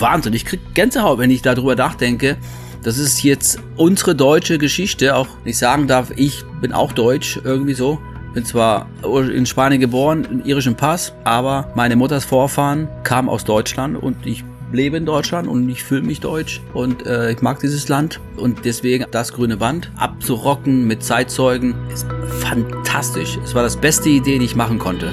Wahnsinn. Ich krieg Gänsehaut, wenn ich darüber nachdenke. Das ist jetzt unsere deutsche Geschichte. Auch ich sagen darf, ich bin auch deutsch irgendwie so. Bin zwar in Spanien geboren, in irischem Pass, aber meine Mutters Vorfahren kamen aus Deutschland und ich lebe in Deutschland und ich fühle mich deutsch und äh, ich mag dieses Land und deswegen das grüne Band abzurocken mit Zeitzeugen ist fantastisch. Es war das beste Idee, die ich machen konnte.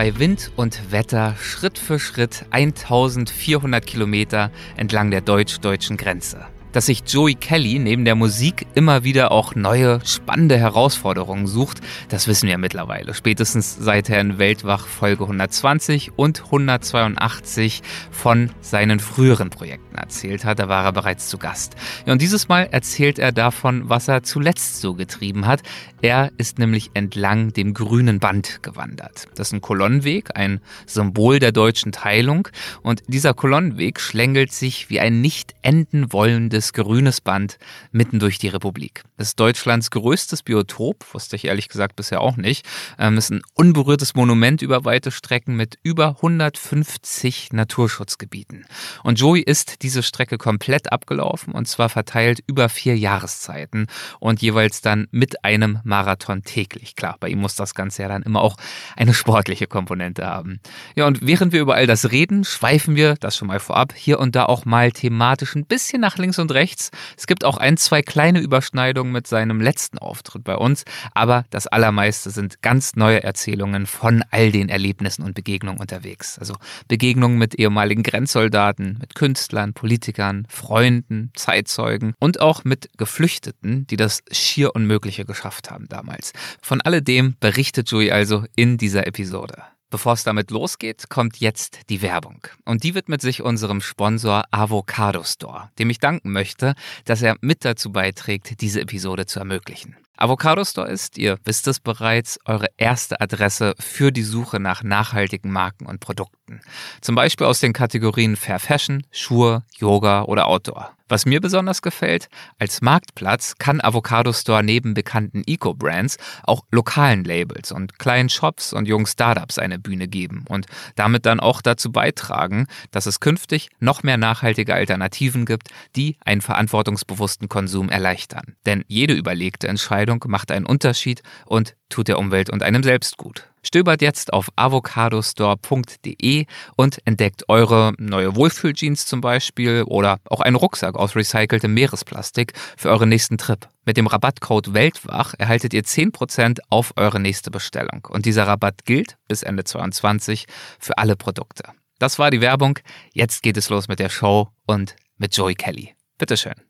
Bei Wind und Wetter Schritt für Schritt 1400 Kilometer entlang der deutsch-deutschen Grenze dass sich Joey Kelly neben der Musik immer wieder auch neue, spannende Herausforderungen sucht, das wissen wir mittlerweile. Spätestens seit er in Weltwach Folge 120 und 182 von seinen früheren Projekten erzählt hat. Da war er bereits zu Gast. Und dieses Mal erzählt er davon, was er zuletzt so getrieben hat. Er ist nämlich entlang dem grünen Band gewandert. Das ist ein Kolonnenweg, ein Symbol der deutschen Teilung. Und dieser Kolonnenweg schlängelt sich wie ein nicht enden wollendes riesiges grünes Band mitten durch die Republik. Das ist Deutschlands größtes Biotop, wusste ich ehrlich gesagt bisher auch nicht. Ähm, es ist ein unberührtes Monument über weite Strecken mit über 150 Naturschutzgebieten. Und Joey ist diese Strecke komplett abgelaufen und zwar verteilt über vier Jahreszeiten und jeweils dann mit einem Marathon täglich. Klar, bei ihm muss das Ganze ja dann immer auch eine sportliche Komponente haben. Ja, und während wir über all das reden, schweifen wir, das schon mal vorab, hier und da auch mal thematisch ein bisschen nach links und und rechts. Es gibt auch ein, zwei kleine Überschneidungen mit seinem letzten Auftritt bei uns, aber das allermeiste sind ganz neue Erzählungen von all den Erlebnissen und Begegnungen unterwegs. Also Begegnungen mit ehemaligen Grenzsoldaten, mit Künstlern, Politikern, Freunden, Zeitzeugen und auch mit Geflüchteten, die das schier Unmögliche geschafft haben damals. Von alledem berichtet Joey also in dieser Episode. Bevor es damit losgeht, kommt jetzt die Werbung. Und die widmet sich unserem Sponsor Avocado Store, dem ich danken möchte, dass er mit dazu beiträgt, diese Episode zu ermöglichen. Avocado Store ist, ihr wisst es bereits, eure erste Adresse für die Suche nach nachhaltigen Marken und Produkten. Zum Beispiel aus den Kategorien Fair Fashion, Schuhe, Yoga oder Outdoor. Was mir besonders gefällt, als Marktplatz kann Avocado Store neben bekannten Eco-Brands auch lokalen Labels und kleinen Shops und jungen Startups eine Bühne geben und damit dann auch dazu beitragen, dass es künftig noch mehr nachhaltige Alternativen gibt, die einen verantwortungsbewussten Konsum erleichtern. Denn jede überlegte Entscheidung macht einen Unterschied und tut der Umwelt und einem selbst gut. Stöbert jetzt auf avocadostore.de und entdeckt eure neue Wohlfühljeans zum Beispiel oder auch einen Rucksack aus recyceltem Meeresplastik für euren nächsten Trip. Mit dem Rabattcode Weltwach erhaltet ihr 10% auf eure nächste Bestellung. Und dieser Rabatt gilt bis Ende 2022 für alle Produkte. Das war die Werbung. Jetzt geht es los mit der Show und mit Joey Kelly. Bitteschön.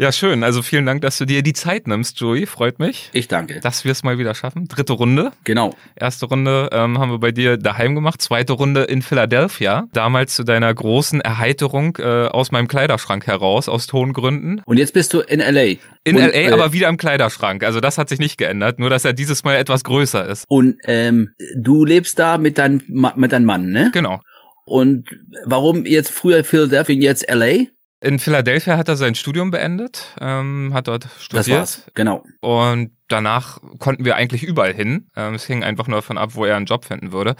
Ja, schön. Also vielen Dank, dass du dir die Zeit nimmst, Joey. Freut mich. Ich danke. Dass wir es mal wieder schaffen. Dritte Runde. Genau. Erste Runde ähm, haben wir bei dir daheim gemacht. Zweite Runde in Philadelphia. Damals zu deiner großen Erheiterung äh, aus meinem Kleiderschrank heraus, aus Tongründen. Und jetzt bist du in L.A. In Und, L.A., äh, aber wieder im Kleiderschrank. Also das hat sich nicht geändert. Nur, dass er dieses Mal etwas größer ist. Und ähm, du lebst da mit, dein, mit deinem Mann, ne? Genau. Und warum jetzt früher Philadelphia, jetzt L.A.? In Philadelphia hat er sein Studium beendet, ähm, hat dort studiert. Das war's, genau. Und danach konnten wir eigentlich überall hin. Ähm, es hing einfach nur davon ab, wo er einen Job finden würde.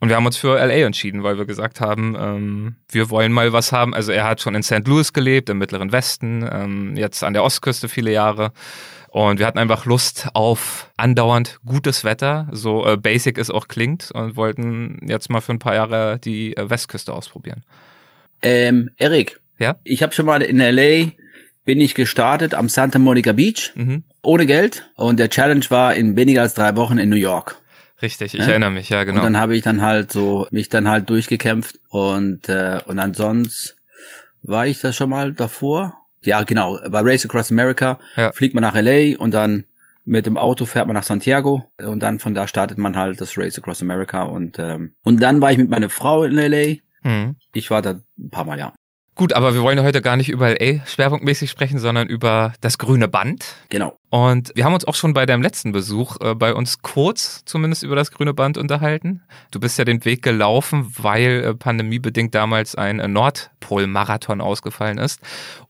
Und wir haben uns für LA entschieden, weil wir gesagt haben, ähm, wir wollen mal was haben. Also er hat schon in St. Louis gelebt, im Mittleren Westen, ähm, jetzt an der Ostküste viele Jahre. Und wir hatten einfach Lust auf andauernd gutes Wetter, so äh, basic es auch klingt, und wollten jetzt mal für ein paar Jahre die äh, Westküste ausprobieren. Ähm, Erik, ja? Ich habe schon mal in LA bin ich gestartet am Santa Monica Beach mhm. ohne Geld und der Challenge war in weniger als drei Wochen in New York. Richtig, ich ja? erinnere mich, ja genau. Und dann habe ich dann halt so mich dann halt durchgekämpft und äh, und ansonsten war ich das schon mal davor. Ja, genau, bei Race Across America ja. fliegt man nach LA und dann mit dem Auto fährt man nach Santiago und dann von da startet man halt das Race Across America und ähm, und dann war ich mit meiner Frau in LA Mhm. Ich war da ein paar Mal, ja. Gut, aber wir wollen ja heute gar nicht über LA schwerpunktmäßig sprechen, sondern über das grüne Band. Genau. Und wir haben uns auch schon bei deinem letzten Besuch äh, bei uns kurz zumindest über das grüne Band unterhalten. Du bist ja den Weg gelaufen, weil äh, pandemiebedingt damals ein äh, Nordpol-Marathon ausgefallen ist.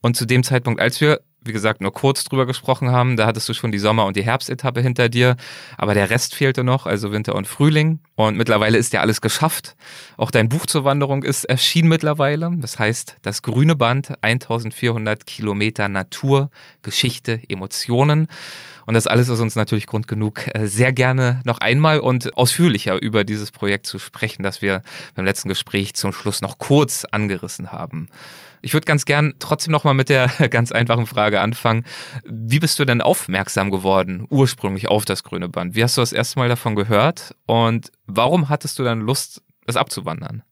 Und zu dem Zeitpunkt, als wir wie gesagt, nur kurz drüber gesprochen haben. Da hattest du schon die Sommer- und die Herbstetappe hinter dir. Aber der Rest fehlte noch, also Winter und Frühling. Und mittlerweile ist ja alles geschafft. Auch dein Buch zur Wanderung ist erschienen mittlerweile. Das heißt, das grüne Band, 1400 Kilometer Natur, Geschichte, Emotionen. Und das alles ist uns natürlich Grund genug, äh, sehr gerne noch einmal und ausführlicher über dieses Projekt zu sprechen, das wir beim letzten Gespräch zum Schluss noch kurz angerissen haben. Ich würde ganz gern trotzdem noch mal mit der ganz einfachen Frage anfangen. Wie bist du denn aufmerksam geworden, ursprünglich auf das Grüne Band? Wie hast du das erste Mal davon gehört? Und warum hattest du dann Lust, es abzuwandern?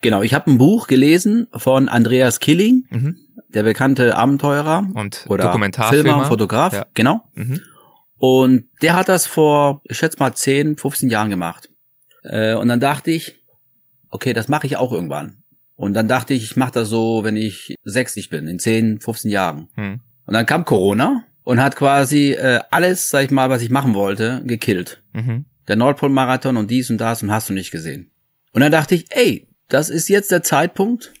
Genau, ich habe ein Buch gelesen von Andreas Killing, mhm. der bekannte Abenteurer und oder Dokumentarfilmer, Filmer, Fotograf, ja. genau. Mhm. Und der hat das vor, ich schätze mal, 10, 15 Jahren gemacht. Äh, und dann dachte ich, okay, das mache ich auch irgendwann. Und dann dachte ich, ich mache das so, wenn ich 60 bin, in 10, 15 Jahren. Hm. Und dann kam Corona und hat quasi äh, alles, sag ich mal, was ich machen wollte, gekillt. Mhm. Der Nordpol-Marathon und dies und das und hast du nicht gesehen. Und dann dachte ich, ey, das ist jetzt der Zeitpunkt,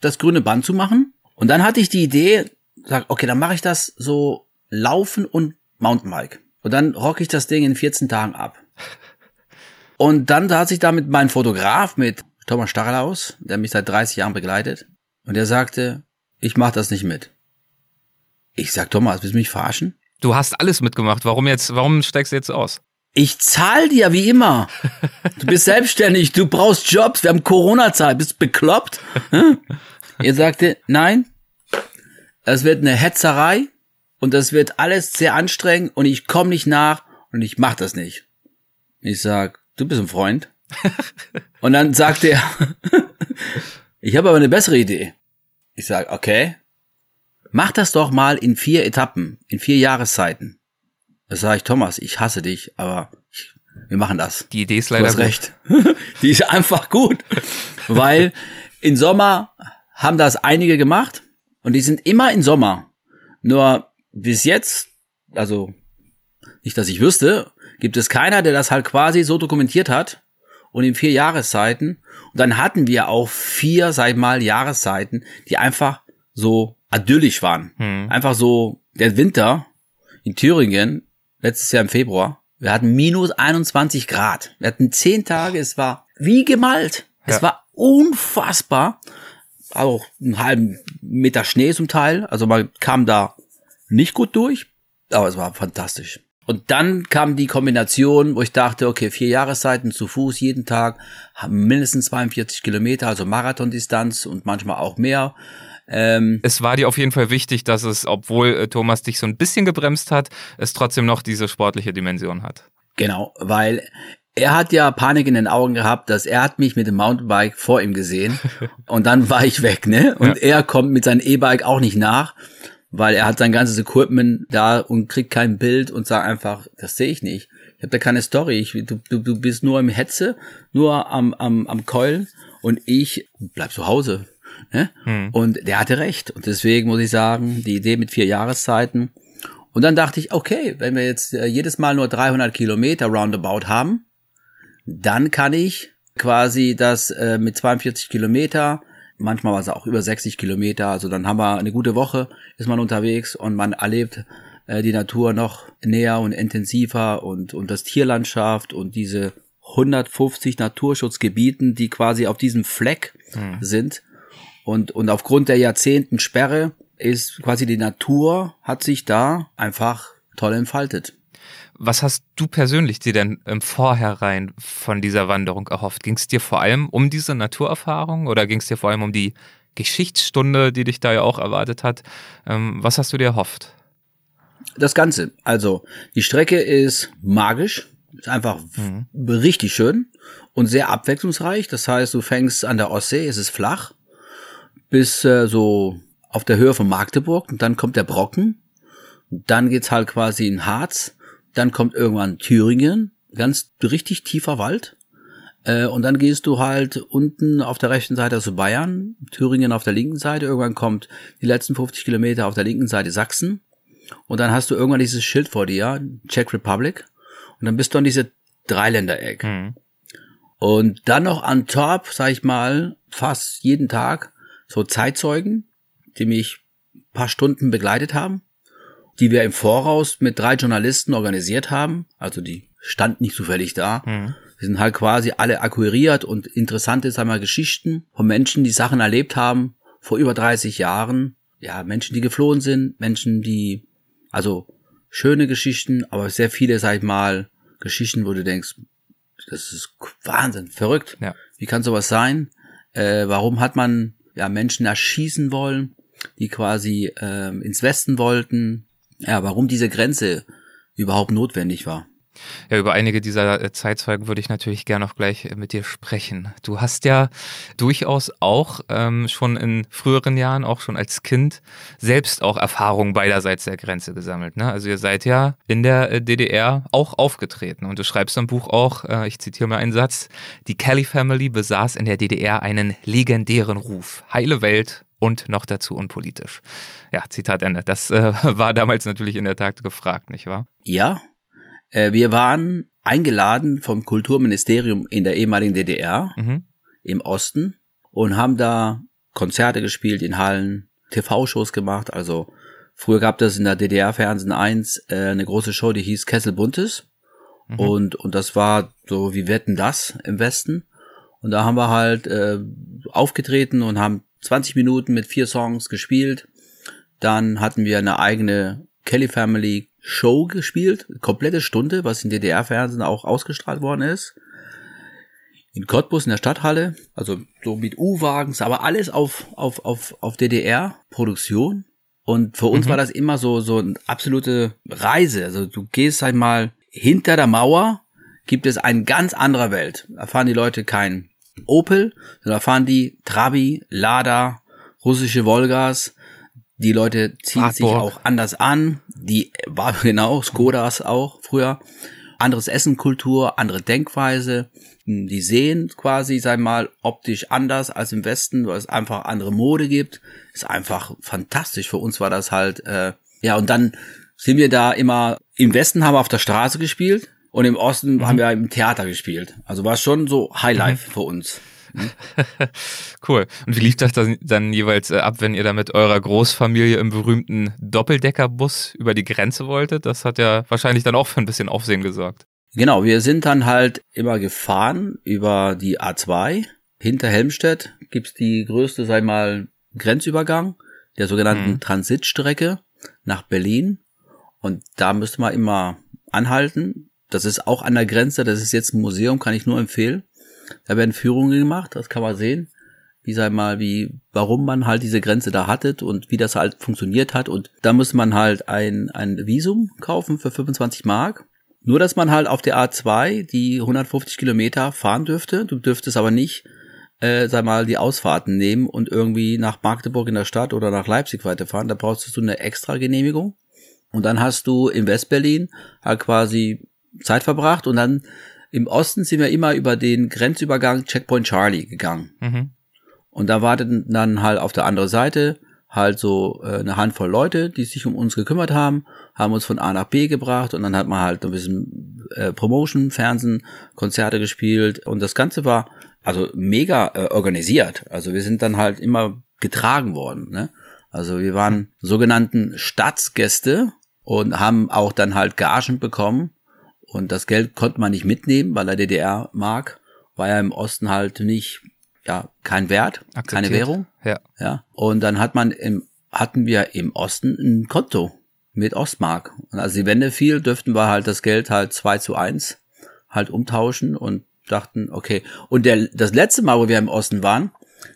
das grüne Band zu machen. Und dann hatte ich die Idee, sag, okay, dann mache ich das so Laufen und Mountainbike. Und dann rock ich das Ding in 14 Tagen ab. Und dann saß ich da mit meinem Fotograf, mit Thomas Stachelaus, der mich seit 30 Jahren begleitet. Und er sagte, ich mach das nicht mit. Ich sag, Thomas, willst du mich verarschen? Du hast alles mitgemacht. Warum jetzt, warum steigst du jetzt aus? Ich zahl dir wie immer. Du bist selbstständig, du brauchst Jobs, wir haben Corona-Zeit, bist bekloppt. er sagte, nein, es wird eine Hetzerei und das wird alles sehr anstrengend und ich komme nicht nach und ich mach das nicht. Ich sag, du bist ein Freund. Und dann sagt er, ich habe aber eine bessere Idee. Ich sage, okay, mach das doch mal in vier Etappen, in vier Jahreszeiten. Da sage ich, Thomas, ich hasse dich, aber ich, wir machen das. Die Idee ist leider du hast recht. Die ist einfach gut, weil im Sommer haben das einige gemacht und die sind immer im Sommer. Nur bis jetzt, also nicht, dass ich wüsste, gibt es keiner, der das halt quasi so dokumentiert hat und in vier Jahreszeiten. Und dann hatten wir auch vier, sag ich mal, Jahreszeiten, die einfach so idyllisch waren. Hm. Einfach so, der Winter in Thüringen, letztes Jahr im Februar, wir hatten minus 21 Grad. Wir hatten zehn Tage, es war wie gemalt. Ja. Es war unfassbar. Auch einen halben Meter Schnee zum Teil. Also man kam da nicht gut durch, aber es war fantastisch. Und dann kam die Kombination, wo ich dachte, okay, vier Jahreszeiten zu Fuß jeden Tag, haben mindestens 42 Kilometer, also Marathondistanz und manchmal auch mehr. Ähm, es war dir auf jeden Fall wichtig, dass es, obwohl äh, Thomas dich so ein bisschen gebremst hat, es trotzdem noch diese sportliche Dimension hat. Genau, weil er hat ja Panik in den Augen gehabt, dass er hat mich mit dem Mountainbike vor ihm gesehen und dann war ich weg, ne? Und ja. er kommt mit seinem E-Bike auch nicht nach weil er hat sein ganzes Equipment da und kriegt kein Bild und sagt einfach, das sehe ich nicht. Ich habe da keine Story. Ich, du, du, du bist nur im Hetze, nur am, am, am Keulen und ich bleib zu Hause. Ne? Hm. Und der hatte recht. Und deswegen muss ich sagen, die Idee mit vier Jahreszeiten. Und dann dachte ich, okay, wenn wir jetzt äh, jedes Mal nur 300 Kilometer roundabout haben, dann kann ich quasi das äh, mit 42 Kilometer manchmal war es auch über 60 Kilometer. Also dann haben wir eine gute Woche, ist man unterwegs und man erlebt äh, die Natur noch näher und intensiver und, und das Tierlandschaft und diese 150 Naturschutzgebieten, die quasi auf diesem Fleck mhm. sind. Und, und aufgrund der Jahrzehnten Sperre ist quasi die Natur hat sich da einfach toll entfaltet. Was hast du persönlich dir denn im Vorherein von dieser Wanderung erhofft? Ging es dir vor allem um diese Naturerfahrung oder ging es dir vor allem um die Geschichtsstunde, die dich da ja auch erwartet hat? Ähm, was hast du dir erhofft? Das Ganze. Also, die Strecke ist magisch, ist einfach mhm. richtig schön und sehr abwechslungsreich. Das heißt, du fängst an der Ostsee, es ist flach, bis äh, so auf der Höhe von Magdeburg und dann kommt der Brocken. Dann geht's halt quasi in Harz dann kommt irgendwann Thüringen, ganz richtig tiefer Wald. Äh, und dann gehst du halt unten auf der rechten Seite zu Bayern, Thüringen auf der linken Seite. Irgendwann kommt die letzten 50 Kilometer auf der linken Seite Sachsen. Und dann hast du irgendwann dieses Schild vor dir, Czech Republic. Und dann bist du an diese Dreiländereck. Mhm. Und dann noch an top, sag ich mal, fast jeden Tag so Zeitzeugen, die mich paar Stunden begleitet haben, die wir im Voraus mit drei Journalisten organisiert haben. Also die stand nicht zufällig da. Mhm. Wir sind halt quasi alle akquiriert und interessante, sagen wir, Geschichten von Menschen, die Sachen erlebt haben vor über 30 Jahren. Ja, Menschen, die geflohen sind, Menschen, die, also schöne Geschichten, aber sehr viele, sag ich mal, Geschichten, wo du denkst, das ist Wahnsinn, verrückt. Ja. Wie kann sowas sein? Äh, warum hat man ja Menschen erschießen wollen, die quasi äh, ins Westen wollten? Ja, warum diese Grenze überhaupt notwendig war. Ja, über einige dieser äh, Zeitzeugen würde ich natürlich gerne noch gleich äh, mit dir sprechen. Du hast ja durchaus auch ähm, schon in früheren Jahren, auch schon als Kind, selbst auch Erfahrungen beiderseits der Grenze gesammelt. Ne? Also ihr seid ja in der äh, DDR auch aufgetreten und du schreibst im Buch auch, äh, ich zitiere mal einen Satz, die Kelly Family besaß in der DDR einen legendären Ruf. Heile Welt, und noch dazu unpolitisch. Ja, Zitat Ende. Das äh, war damals natürlich in der Tat gefragt, nicht wahr? Ja, äh, wir waren eingeladen vom Kulturministerium in der ehemaligen DDR mhm. im Osten und haben da Konzerte gespielt in Hallen, TV-Shows gemacht. Also früher gab es in der DDR Fernsehen 1 äh, eine große Show, die hieß Kessel Buntes. Mhm. Und, und das war so wie Wetten das im Westen. Und da haben wir halt äh, aufgetreten und haben 20 Minuten mit vier Songs gespielt. Dann hatten wir eine eigene Kelly Family Show gespielt, komplette Stunde, was in DDR-Fernsehen auch ausgestrahlt worden ist. In Cottbus in der Stadthalle, also so mit U-Wagens, aber alles auf, auf, auf, auf DDR-Produktion. Und für uns mhm. war das immer so, so eine absolute Reise. Also du gehst einmal hinter der Mauer, gibt es eine ganz andere Welt. Da fahren die Leute kein Opel, da fahren die Trabi, Lada, russische Volgas, die Leute ziehen Wartburg. sich auch anders an. Die war genau, Skodas auch früher. Anderes Essenkultur, andere Denkweise. Die sehen quasi, sei mal, optisch anders als im Westen, weil es einfach andere Mode gibt. Ist einfach fantastisch. Für uns war das halt, äh, ja, und dann sind wir da immer, im Westen haben wir auf der Straße gespielt und im Osten mhm. haben wir im Theater gespielt. Also war schon so Highlife mhm. für uns. cool. Und wie lief das dann, dann jeweils äh, ab, wenn ihr da mit eurer Großfamilie im berühmten Doppeldeckerbus über die Grenze wolltet? Das hat ja wahrscheinlich dann auch für ein bisschen Aufsehen gesorgt. Genau, wir sind dann halt immer gefahren über die A2. Hinter Helmstedt gibt's die größte, sag mal, Grenzübergang der sogenannten mhm. Transitstrecke nach Berlin. Und da müsste man immer anhalten. Das ist auch an der Grenze, das ist jetzt ein Museum, kann ich nur empfehlen. Da werden Führungen gemacht, das kann man sehen. Wie sei mal, wie, warum man halt diese Grenze da hattet und wie das halt funktioniert hat. Und da muss man halt ein, ein Visum kaufen für 25 Mark. Nur, dass man halt auf der A2 die 150 Kilometer fahren dürfte. Du dürftest aber nicht, äh, sag mal, die Ausfahrten nehmen und irgendwie nach Magdeburg in der Stadt oder nach Leipzig weiterfahren. Da brauchst du eine extra Genehmigung. Und dann hast du in Westberlin halt quasi Zeit verbracht und dann im Osten sind wir immer über den Grenzübergang Checkpoint Charlie gegangen. Mhm. Und da warteten dann halt auf der anderen Seite halt so äh, eine Handvoll Leute, die sich um uns gekümmert haben, haben uns von A nach B gebracht und dann hat man halt ein bisschen äh, Promotion, Fernsehen, Konzerte gespielt und das Ganze war also mega äh, organisiert. Also wir sind dann halt immer getragen worden. Ne? Also wir waren sogenannten Staatsgäste und haben auch dann halt Gagen bekommen und das Geld konnte man nicht mitnehmen, weil der DDR-Mark war ja im Osten halt nicht, ja, kein Wert, Akzeptiert. keine Währung. Ja. ja. Und dann hat man im, hatten wir im Osten ein Konto mit Ostmark. Und als die Wende fiel, dürften wir halt das Geld halt zwei zu eins halt umtauschen und dachten, okay. Und der, das letzte Mal, wo wir im Osten waren,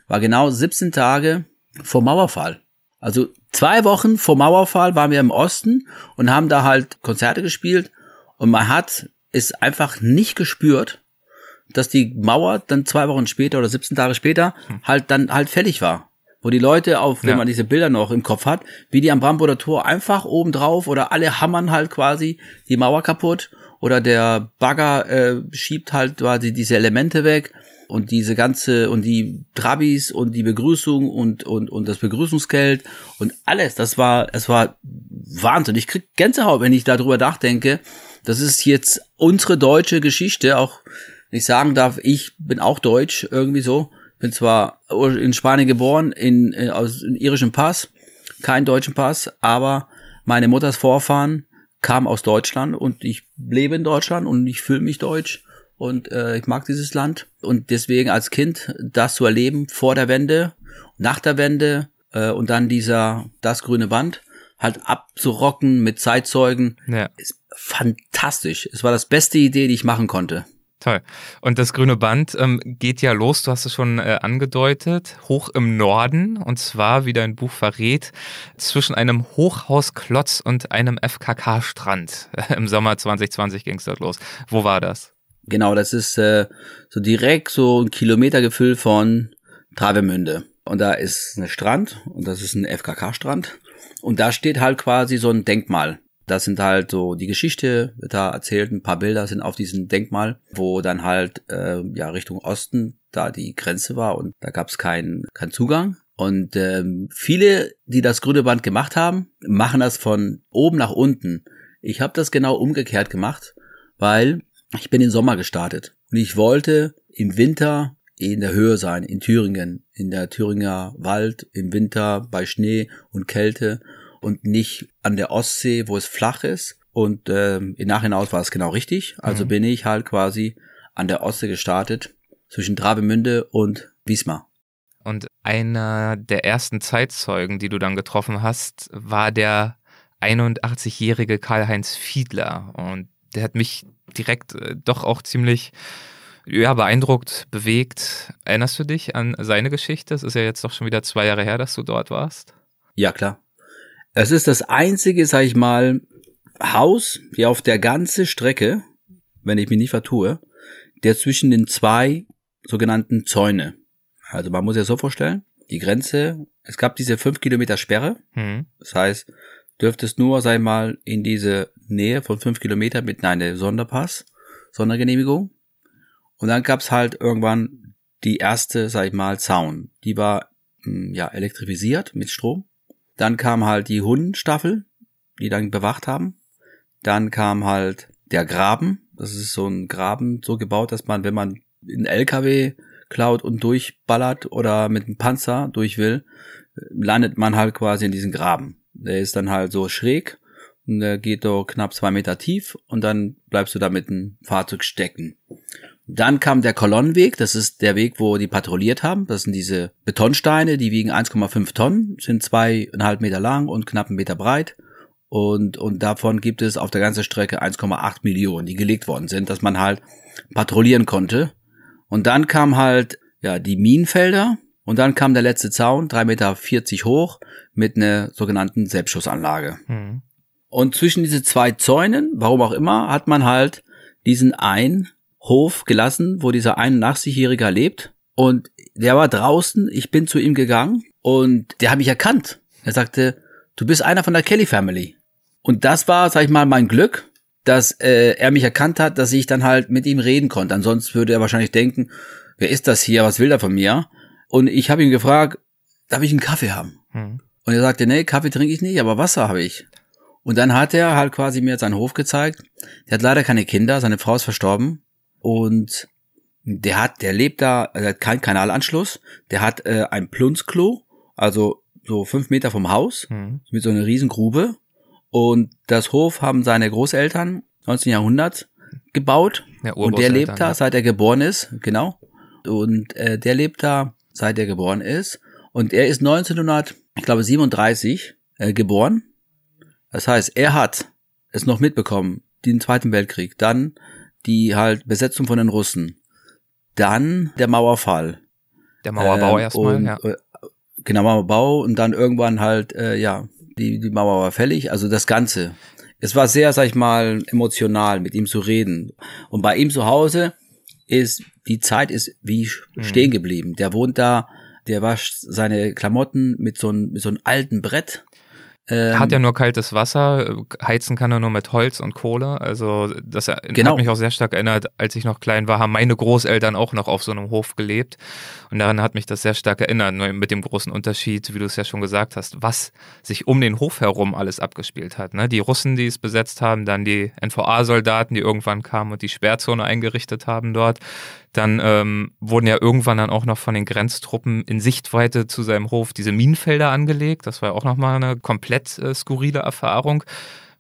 war genau 17 Tage vor Mauerfall. Also zwei Wochen vor Mauerfall waren wir im Osten und haben da halt Konzerte gespielt und man hat es einfach nicht gespürt, dass die Mauer dann zwei Wochen später oder 17 Tage später hm. halt dann halt fertig war. Wo die Leute auf, wenn ja. man diese Bilder noch im Kopf hat, wie die am Bramburger Tor einfach oben drauf oder alle hammern halt quasi die Mauer kaputt oder der Bagger äh, schiebt halt quasi diese Elemente weg und diese ganze und die Trabis und die Begrüßung und und und das Begrüßungsgeld und alles, das war es war Wahnsinn. Ich krieg Gänsehaut, wenn ich darüber nachdenke. Das ist jetzt unsere deutsche Geschichte, auch wenn ich sagen darf, ich bin auch deutsch irgendwie so. Bin zwar in Spanien geboren, in, in aus in irischem Pass, keinen deutschen Pass, aber meine Mutters Vorfahren kamen aus Deutschland und ich lebe in Deutschland und ich fühle mich deutsch und äh, ich mag dieses Land und deswegen als Kind das zu erleben vor der Wende, nach der Wende äh, und dann dieser das grüne Band halt abzurocken mit Zeitzeugen ja. ist fantastisch. Es war das beste Idee, die ich machen konnte. Toll. Und das grüne Band ähm, geht ja los, du hast es schon äh, angedeutet, hoch im Norden und zwar, wie dein Buch verrät, zwischen einem Hochhausklotz und einem FKK-Strand. Im Sommer 2020 ging es dort los. Wo war das? Genau, das ist äh, so direkt so ein Kilometergefühl von Travemünde. Und da ist ein Strand und das ist ein FKK-Strand. Und da steht halt quasi so ein Denkmal. Das sind halt so die Geschichte, da erzählt, ein paar Bilder sind auf diesem Denkmal, wo dann halt äh, ja Richtung Osten da die Grenze war und da gab es keinen kein Zugang. Und ähm, viele, die das grüne Band gemacht haben, machen das von oben nach unten. Ich habe das genau umgekehrt gemacht, weil ich bin im Sommer gestartet und ich wollte im Winter in der Höhe sein, in Thüringen, in der Thüringer Wald, im Winter bei Schnee und Kälte und nicht an der Ostsee, wo es flach ist. Und ähm, im Nachhinein war es genau richtig. Also mhm. bin ich halt quasi an der Ostsee gestartet, zwischen Travemünde und Wismar. Und einer der ersten Zeitzeugen, die du dann getroffen hast, war der 81-jährige Karl-Heinz Fiedler. Und der hat mich direkt äh, doch auch ziemlich ja, beeindruckt, bewegt. Erinnerst du dich an seine Geschichte? Es ist ja jetzt doch schon wieder zwei Jahre her, dass du dort warst. Ja, klar. Es ist das einzige, sag ich mal, Haus, hier auf der ganzen Strecke, wenn ich mich nicht vertue, der zwischen den zwei sogenannten Zäune. Also man muss ja so vorstellen, die Grenze, es gab diese fünf Kilometer Sperre. Mhm. Das heißt, dürftest nur, sag ich mal, in diese Nähe von fünf Kilometer mit einer Sonderpass, Sondergenehmigung. Und dann gab's halt irgendwann die erste, sag ich mal, Zaun. Die war hm, ja elektrifiziert mit Strom. Dann kam halt die Hundenstaffel, die dann bewacht haben. Dann kam halt der Graben. Das ist so ein Graben so gebaut, dass man, wenn man einen LKW klaut und durchballert oder mit einem Panzer durch will, landet man halt quasi in diesen Graben. Der ist dann halt so schräg und der geht so knapp zwei Meter tief und dann bleibst du da mit dem Fahrzeug stecken. Dann kam der Kolonnenweg, das ist der Weg, wo die patrouilliert haben. Das sind diese Betonsteine, die wiegen 1,5 Tonnen, sind zweieinhalb Meter lang und knapp einen Meter breit. Und, und davon gibt es auf der ganzen Strecke 1,8 Millionen, die gelegt worden sind, dass man halt patrouillieren konnte. Und dann kam halt, ja, die Minenfelder. Und dann kam der letzte Zaun, 3,40 Meter hoch, mit einer sogenannten Selbstschussanlage. Mhm. Und zwischen diese zwei Zäunen, warum auch immer, hat man halt diesen ein Hof gelassen, wo dieser 81-Jährige lebt. Und der war draußen, ich bin zu ihm gegangen und der hat mich erkannt. Er sagte, du bist einer von der Kelly Family. Und das war, sag ich mal, mein Glück, dass äh, er mich erkannt hat, dass ich dann halt mit ihm reden konnte. Ansonsten würde er wahrscheinlich denken, wer ist das hier, was will er von mir? Und ich habe ihn gefragt, darf ich einen Kaffee haben? Hm. Und er sagte, nee, Kaffee trinke ich nicht, aber Wasser habe ich. Und dann hat er halt quasi mir seinen Hof gezeigt. Der hat leider keine Kinder, seine Frau ist verstorben. Und der hat, der lebt da, er hat keinen Kanalanschluss, der hat äh, ein Plunzklo, also so fünf Meter vom Haus, mhm. mit so einer riesen Grube. Und das Hof haben seine Großeltern 19. Jahrhundert gebaut. Ja, und der lebt da, seit er geboren ist, genau. Und äh, der lebt da, seit er geboren ist. Und er ist 1900, ich glaube 37 äh, geboren. Das heißt, er hat es noch mitbekommen, den Zweiten Weltkrieg. Dann die halt Besetzung von den Russen. Dann der Mauerfall. Der Mauerbau äh, erstmal, und, ja. Äh, genau, Mauerbau und dann irgendwann halt, äh, ja, die, die Mauer war fällig, also das Ganze. Es war sehr, sag ich mal, emotional, mit ihm zu reden. Und bei ihm zu Hause ist, die Zeit ist wie mhm. stehen geblieben. Der wohnt da, der wascht seine Klamotten mit so einem, mit so einem alten Brett er hat ja nur kaltes Wasser, heizen kann er nur mit Holz und Kohle. Also das Genau. hat mich auch sehr stark erinnert, als ich noch klein war, haben meine Großeltern auch noch auf so einem Hof gelebt. Und daran hat mich das sehr stark erinnert, nur mit dem großen Unterschied, wie du es ja schon gesagt hast, was sich um den Hof herum alles abgespielt hat. Ne? Die Russen, die es besetzt haben, dann die NVA-Soldaten, die irgendwann kamen und die Sperrzone eingerichtet haben dort. Dann ähm, wurden ja irgendwann dann auch noch von den Grenztruppen in Sichtweite zu seinem Hof diese Minenfelder angelegt. Das war ja auch nochmal eine komplett äh, skurrile Erfahrung,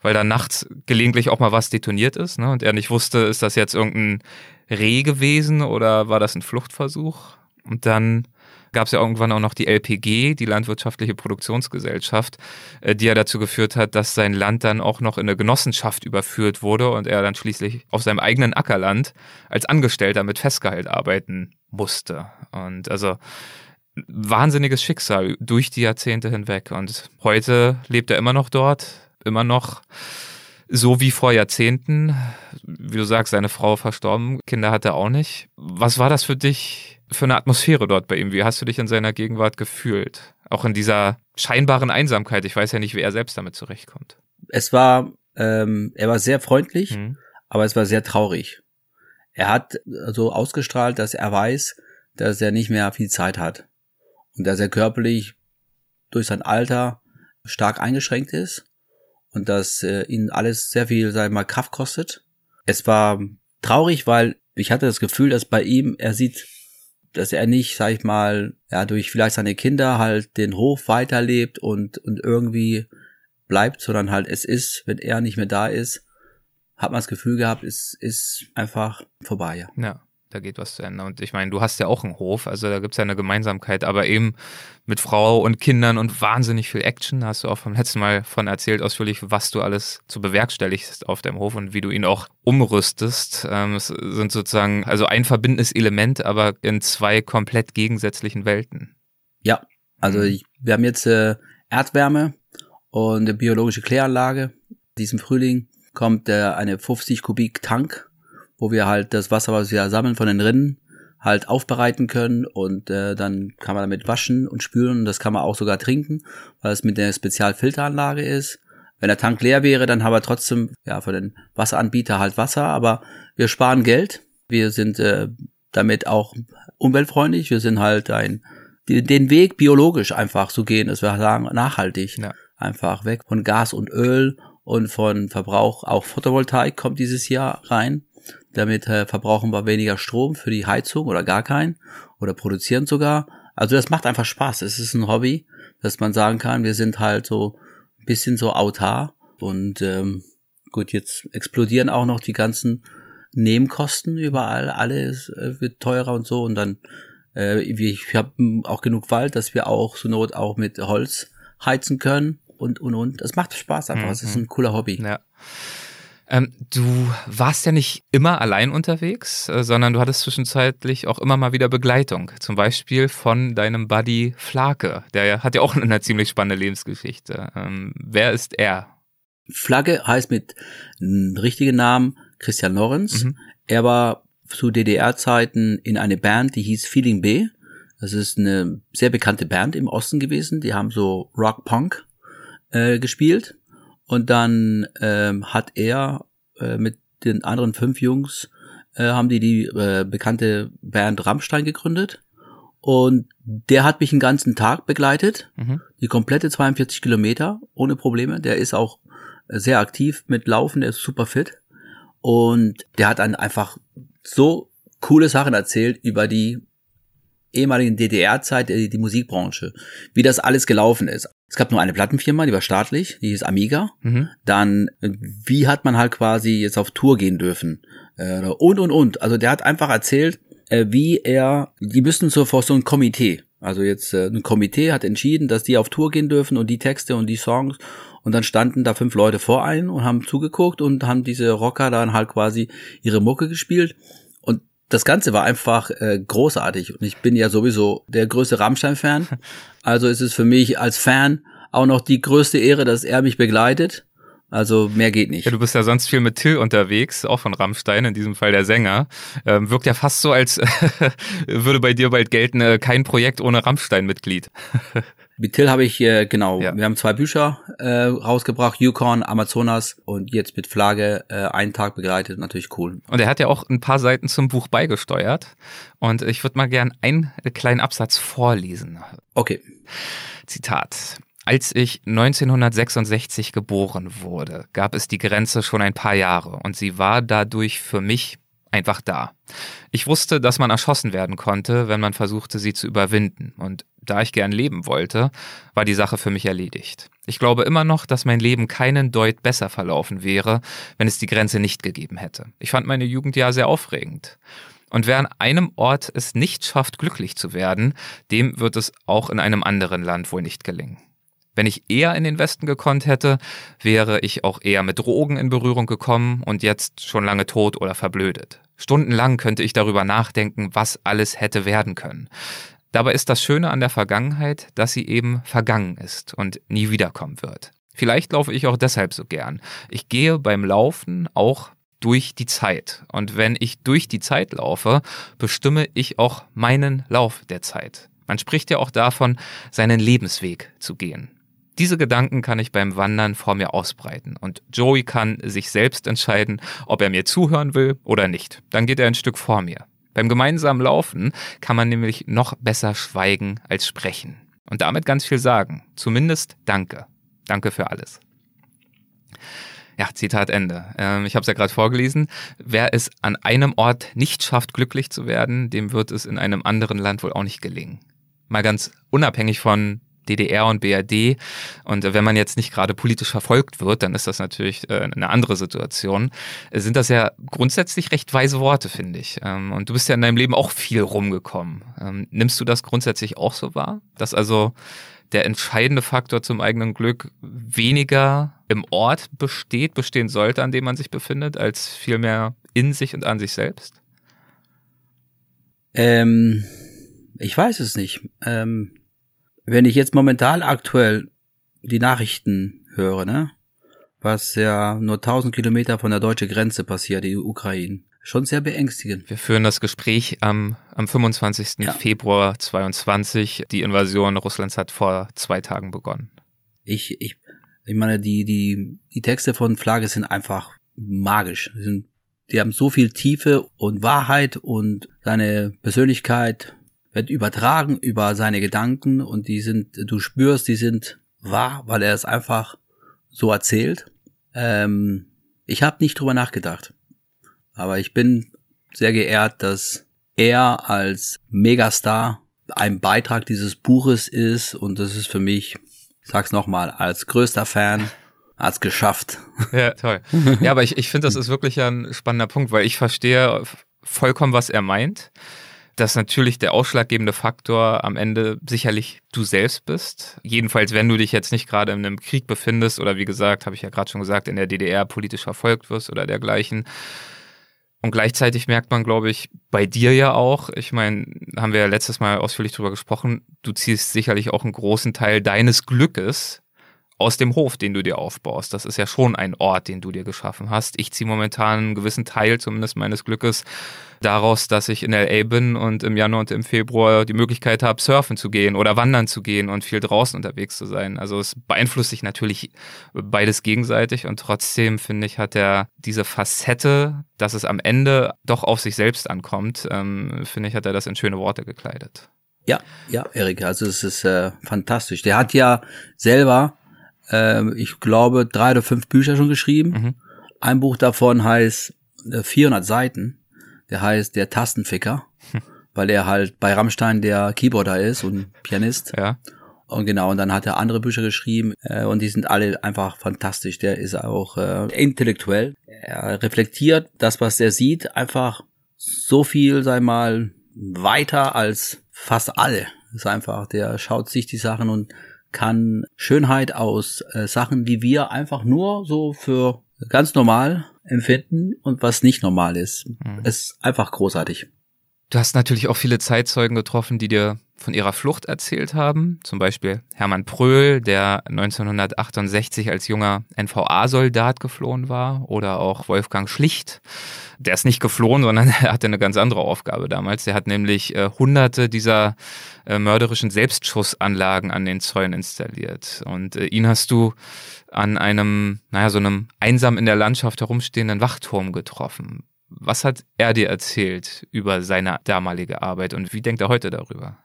weil da nachts gelegentlich auch mal was detoniert ist ne? und er nicht wusste, ist das jetzt irgendein Reh gewesen oder war das ein Fluchtversuch? Und dann gab es ja irgendwann auch noch die LPG, die Landwirtschaftliche Produktionsgesellschaft, äh, die ja dazu geführt hat, dass sein Land dann auch noch in eine Genossenschaft überführt wurde und er dann schließlich auf seinem eigenen Ackerland als Angestellter mit Festgehalt arbeiten musste. Und also wahnsinniges Schicksal durch die Jahrzehnte hinweg. Und heute lebt er immer noch dort, immer noch so wie vor Jahrzehnten. Wie du sagst, seine Frau verstorben, Kinder hat er auch nicht. Was war das für dich für eine Atmosphäre dort bei ihm? Wie hast du dich in seiner Gegenwart gefühlt? Auch in dieser scheinbaren Einsamkeit. Ich weiß ja nicht, wie er selbst damit zurechtkommt. Es war, ähm, er war sehr freundlich, Mhm. aber es war sehr traurig. Er hat so ausgestrahlt, dass er weiß, dass er nicht mehr viel Zeit hat und dass er körperlich durch sein Alter stark eingeschränkt ist und dass äh, ihn alles sehr viel, sag ich mal, Kraft kostet. Es war traurig, weil ich hatte das Gefühl, dass bei ihm er sieht, dass er nicht, sag ich mal, ja, durch vielleicht seine Kinder halt den Hof weiterlebt und, und irgendwie bleibt, sondern halt es ist, wenn er nicht mehr da ist, hat man das Gefühl gehabt, es ist einfach vorbei. Ja, da geht was zu Ende. Und ich meine, du hast ja auch einen Hof, also da gibt's ja eine Gemeinsamkeit, aber eben mit Frau und Kindern und wahnsinnig viel Action. Da hast du auch vom letzten Mal von erzählt, ausführlich, was du alles zu bewerkstelligst auf deinem Hof und wie du ihn auch umrüstest. Ähm, es sind sozusagen, also ein verbindendes Element, aber in zwei komplett gegensätzlichen Welten. Ja, also Mhm. ich, wir haben jetzt äh, Erdwärme und eine biologische Kläranlage. Diesem Frühling kommt äh, eine 50 Kubik Tank, wo wir halt das Wasser, was wir sammeln von den Rinnen, halt aufbereiten können und äh, dann kann man damit waschen und spülen und das kann man auch sogar trinken, weil es mit der Spezialfilteranlage ist. Wenn der Tank leer wäre, dann haben wir trotzdem ja für den Wasseranbieter halt Wasser, aber wir sparen Geld. Wir sind äh, damit auch umweltfreundlich. Wir sind halt ein den Weg biologisch einfach zu gehen, dass wir sagen nachhaltig Ja. einfach weg von Gas und Öl und von Verbrauch. Auch Photovoltaik kommt dieses Jahr rein. Damit äh, verbrauchen wir weniger Strom für die Heizung oder gar keinen oder produzieren sogar. Also das macht einfach Spaß. Es ist ein Hobby, dass man sagen kann, wir sind halt so ein bisschen so autar und ähm, gut, jetzt explodieren auch noch die ganzen Nebenkosten überall, alles äh, wird teurer und so und dann äh, ich habe auch genug Wald, dass wir auch zur Not auch mit Holz heizen können und und und. Es macht Spaß einfach. Es ist ein cooler Hobby. Ja. Ähm, du warst ja nicht immer allein unterwegs, äh, sondern du hattest zwischenzeitlich auch immer mal wieder Begleitung. Zum Beispiel von deinem Buddy Flake. Der hat ja auch eine ziemlich spannende Lebensgeschichte. Ähm, wer ist er? Flagge heißt mit richtigen Namen Christian Lorenz. Mhm. Er war zu DDR-Zeiten in eine Band, die hieß Feeling B. Das ist eine sehr bekannte Band im Osten gewesen. Die haben so Rock-Punk äh, gespielt. Und dann ähm, hat er äh, mit den anderen fünf Jungs, äh, haben die die äh, bekannte Band Rammstein gegründet. Und der hat mich den ganzen Tag begleitet. Mhm. Die komplette 42 Kilometer ohne Probleme. Der ist auch sehr aktiv mit Laufen, der ist super fit. Und der hat dann einfach so coole Sachen erzählt über die ehemaligen DDR-Zeit, die, die Musikbranche, wie das alles gelaufen ist. Es gab nur eine Plattenfirma, die war staatlich, die hieß Amiga. Mhm. Dann, äh, wie hat man halt quasi jetzt auf Tour gehen dürfen? Äh, und, und, und. Also der hat einfach erzählt, äh, wie er, die müssten so vor so ein Komitee. Also jetzt äh, ein Komitee hat entschieden, dass die auf Tour gehen dürfen und die Texte und die Songs. Und dann standen da fünf Leute vor einem und haben zugeguckt und haben diese Rocker dann halt quasi ihre Mucke gespielt. Das Ganze war einfach äh, großartig. Und ich bin ja sowieso der größte Rammstein-Fan. Also ist es für mich als Fan auch noch die größte Ehre, dass er mich begleitet. Also mehr geht nicht. Ja, du bist ja sonst viel mit Till unterwegs, auch von Rammstein, in diesem Fall der Sänger. Ähm, wirkt ja fast so, als würde bei dir bald gelten, äh, kein Projekt ohne Rammstein-Mitglied. Mit Till habe ich, äh, genau, Ja. wir haben zwei Bücher äh, rausgebracht, Yukon, Amazonas und jetzt mit Flagge äh, einen Tag begleitet, natürlich cool. Und er hat ja auch ein paar Seiten zum Buch beigesteuert. Und ich würde mal gern einen kleinen Absatz vorlesen. Okay. Zitat. Als ich 1966 geboren wurde, gab es die Grenze schon ein paar Jahre und sie war dadurch für mich einfach da. Ich wusste, dass man erschossen werden konnte, wenn man versuchte, sie zu überwinden. Und da ich gern leben wollte, war die Sache für mich erledigt. Ich glaube immer noch, dass mein Leben keinen Deut besser verlaufen wäre, wenn es die Grenze nicht gegeben hätte. Ich fand meine Jugend ja sehr aufregend. Und wer an einem Ort es nicht schafft, glücklich zu werden, dem wird es auch in einem anderen Land wohl nicht gelingen. Wenn ich eher in den Westen gekonnt hätte, wäre ich auch eher mit Drogen in Berührung gekommen und jetzt schon lange tot oder verblödet. Stundenlang könnte ich darüber nachdenken, was alles hätte werden können. Dabei ist das Schöne an der Vergangenheit, dass sie eben vergangen ist und nie wiederkommen wird. Vielleicht laufe ich auch deshalb so gern. Ich gehe beim Laufen auch durch die Zeit. Und wenn ich durch die Zeit laufe, bestimme ich auch meinen Lauf der Zeit. Man spricht ja auch davon, seinen Lebensweg zu gehen. Diese Gedanken kann ich beim Wandern vor mir ausbreiten und Joey kann sich selbst entscheiden, ob er mir zuhören will oder nicht. Dann geht er ein Stück vor mir. Beim gemeinsamen Laufen kann man nämlich noch besser schweigen als sprechen. Und damit ganz viel sagen. Zumindest Danke. Danke für alles. Ja, Zitat Ende. Ähm, ich habe es ja gerade vorgelesen. Wer es an einem Ort nicht schafft, glücklich zu werden, dem wird es in einem anderen Land wohl auch nicht gelingen. Mal ganz unabhängig von DDR und BRD. Und wenn man jetzt nicht gerade politisch verfolgt wird, dann ist das natürlich äh, eine andere Situation. Sind das ja grundsätzlich recht weise Worte, finde ich. Ähm, Und du bist ja in deinem Leben auch viel rumgekommen. Ähm, Nimmst du das grundsätzlich auch so wahr? Dass also der entscheidende Faktor zum eigenen Glück weniger im Ort besteht, bestehen sollte, an dem man sich befindet, als vielmehr in sich und an sich selbst? Ähm, ich weiß es nicht. Ähm, wenn ich jetzt momentan aktuell die Nachrichten höre, ne, was ja nur 1000 Kilometer von der deutschen Grenze passiert, die Ukraine, schon sehr beängstigend. Wir führen das Gespräch am, am 25. Ja. Februar 22. Die Invasion Russlands hat vor zwei Tagen begonnen. Ich, ich, ich meine, die, die, die Texte von Flagge sind einfach magisch. Die, sind, die haben so viel Tiefe und Wahrheit und seine Persönlichkeit wird übertragen über seine Gedanken und die sind, du spürst, die sind wahr, weil er es einfach so erzählt. Ähm, ich habe nicht drüber nachgedacht, aber ich bin sehr geehrt, dass er als Megastar ein Beitrag dieses Buches ist und das ist für mich, ich sag's nochmal, als größter Fan hat's geschafft. Ja, toll. Ja, aber ich, ich finde, das ist wirklich ein spannender Punkt, weil ich verstehe vollkommen, was er meint. Dass natürlich der ausschlaggebende Faktor am Ende sicherlich du selbst bist. Jedenfalls, wenn du dich jetzt nicht gerade in einem Krieg befindest oder wie gesagt, habe ich ja gerade schon gesagt, in der DDR politisch verfolgt wirst oder dergleichen. Und gleichzeitig merkt man, glaube ich, bei dir ja auch, ich meine, haben wir ja letztes Mal ausführlich drüber gesprochen, du ziehst sicherlich auch einen großen Teil deines Glückes aus dem Hof, den du dir aufbaust. Das ist ja schon ein Ort, den du dir geschaffen hast. Ich ziehe momentan einen gewissen Teil zumindest meines Glückes daraus, dass ich in LA bin und im Januar und im Februar die Möglichkeit habe, surfen zu gehen oder wandern zu gehen und viel draußen unterwegs zu sein. Also es beeinflusst sich natürlich beides gegenseitig und trotzdem finde ich, hat er diese Facette, dass es am Ende doch auf sich selbst ankommt, ähm, finde ich, hat er das in schöne Worte gekleidet. Ja, ja, Erik, also es ist äh, fantastisch. Der hat ja selber, ähm, ich glaube, drei oder fünf Bücher schon geschrieben. Mhm. Ein Buch davon heißt äh, 400 Seiten. Der heißt Der Tastenficker, weil er halt bei Rammstein der Keyboarder ist und Pianist. Ja. Und genau, und dann hat er andere Bücher geschrieben äh, und die sind alle einfach fantastisch. Der ist auch äh, intellektuell. Er reflektiert das, was er sieht, einfach so viel, sei mal, weiter als fast alle. Ist einfach, der schaut sich die Sachen und kann Schönheit aus äh, Sachen, die wir einfach nur so für ganz normal empfinden und was nicht normal ist. Mhm. Ist einfach großartig. Du hast natürlich auch viele Zeitzeugen getroffen, die dir von ihrer Flucht erzählt haben. Zum Beispiel Hermann Pröhl, der 1968 als junger NVA-Soldat geflohen war. Oder auch Wolfgang Schlicht. Der ist nicht geflohen, sondern er hatte eine ganz andere Aufgabe damals. Der hat nämlich äh, hunderte dieser äh, mörderischen Selbstschussanlagen an den Zäunen installiert. Und äh, ihn hast du an einem, naja, so einem einsam in der Landschaft herumstehenden Wachturm getroffen. Was hat er dir erzählt über seine damalige Arbeit und wie denkt er heute darüber?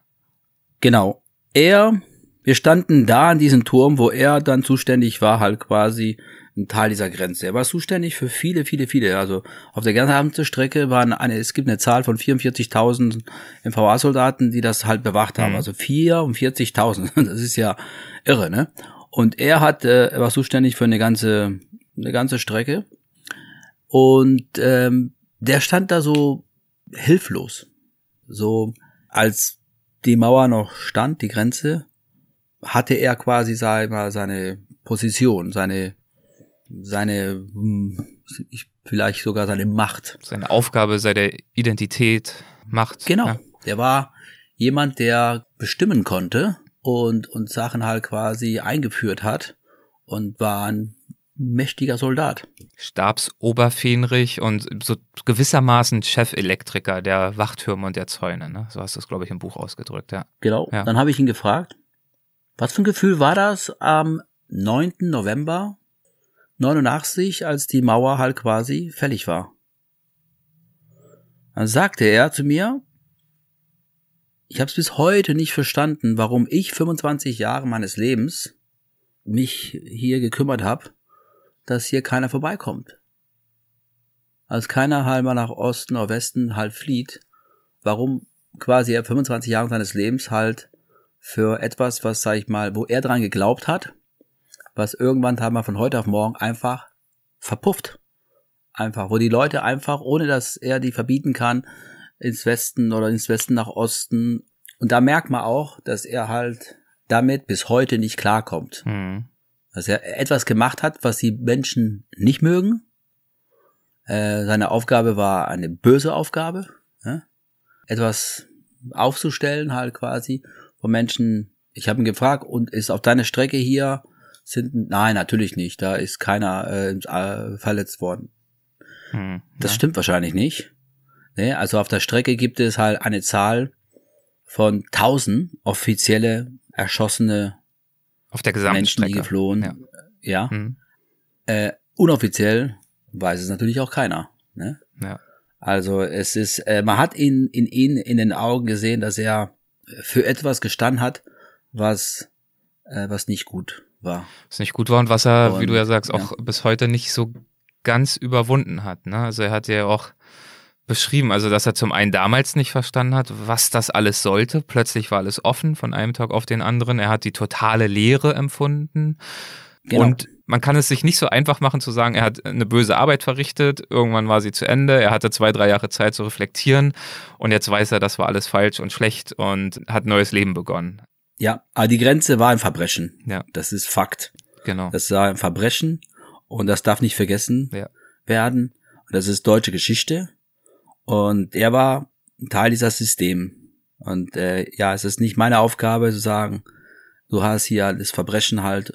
Genau. Er, wir standen da an diesem Turm, wo er dann zuständig war, halt quasi ein Teil dieser Grenze. Er war zuständig für viele, viele, viele. Also auf der gesamten Strecke waren eine, es gibt eine Zahl von 44.000 MVA-Soldaten, die das halt bewacht haben. Mhm. Also 44.000. Das ist ja irre, ne? Und er hat, äh, er war zuständig für eine ganze, eine ganze Strecke. Und ähm, der stand da so hilflos. So als die Mauer noch stand, die Grenze, hatte er quasi mal, seine Position, seine seine hm, vielleicht sogar seine Macht. Seine Aufgabe, seine Identität, Macht. Genau. Ja. Der war jemand, der bestimmen konnte und und Sachen halt quasi eingeführt hat und war ein mächtiger Soldat. Stabsoberfähnrich und so gewissermaßen Chefelektriker der Wachtürme und der Zäune. Ne? So hast du es, glaube ich, im Buch ausgedrückt, ja. Genau. Ja. Dann habe ich ihn gefragt, was für ein Gefühl war das am 9. November 89, als die Mauer halt quasi fällig war? Dann sagte er zu mir, ich habe es bis heute nicht verstanden, warum ich 25 Jahre meines Lebens mich hier gekümmert habe dass hier keiner vorbeikommt. Als keiner mal nach Osten oder Westen halt flieht, warum quasi er 25 Jahre seines Lebens halt für etwas, was, sag ich mal, wo er dran geglaubt hat, was irgendwann halt mal von heute auf morgen einfach verpufft. Einfach, wo die Leute einfach, ohne dass er die verbieten kann, ins Westen oder ins Westen nach Osten. Und da merkt man auch, dass er halt damit bis heute nicht klarkommt. Mhm dass er etwas gemacht hat, was die Menschen nicht mögen. Äh, seine Aufgabe war eine böse Aufgabe, ja? etwas aufzustellen halt quasi, wo Menschen, ich habe ihn gefragt, und ist auf deiner Strecke hier sind, nein, natürlich nicht, da ist keiner äh, verletzt worden. Hm, das stimmt wahrscheinlich nicht. Ne? Also auf der Strecke gibt es halt eine Zahl von tausend offizielle erschossene auf der gesamten Menschen, Strecke. die geflohen. Ja. ja. Mhm. Äh, unoffiziell weiß es natürlich auch keiner. Ne? Ja. Also es ist, äh, man hat ihn in ihn in den Augen gesehen, dass er für etwas gestanden hat, was äh, was nicht gut war. Was nicht gut war und was er, und, wie du ja sagst, auch ja. bis heute nicht so ganz überwunden hat. Ne? Also er hat ja auch beschrieben. Also, dass er zum einen damals nicht verstanden hat, was das alles sollte. Plötzlich war alles offen von einem Tag auf den anderen. Er hat die totale Leere empfunden. Genau. Und man kann es sich nicht so einfach machen zu sagen, er hat eine böse Arbeit verrichtet, irgendwann war sie zu Ende, er hatte zwei, drei Jahre Zeit zu reflektieren und jetzt weiß er, das war alles falsch und schlecht und hat ein neues Leben begonnen. Ja, aber die Grenze war ein Verbrechen. Ja. Das ist Fakt. Genau. Das war ein Verbrechen und das darf nicht vergessen ja. werden. Und das ist deutsche Geschichte. Und er war Teil dieser System. Und äh, ja, es ist nicht meine Aufgabe zu sagen, du hast hier das Verbrechen halt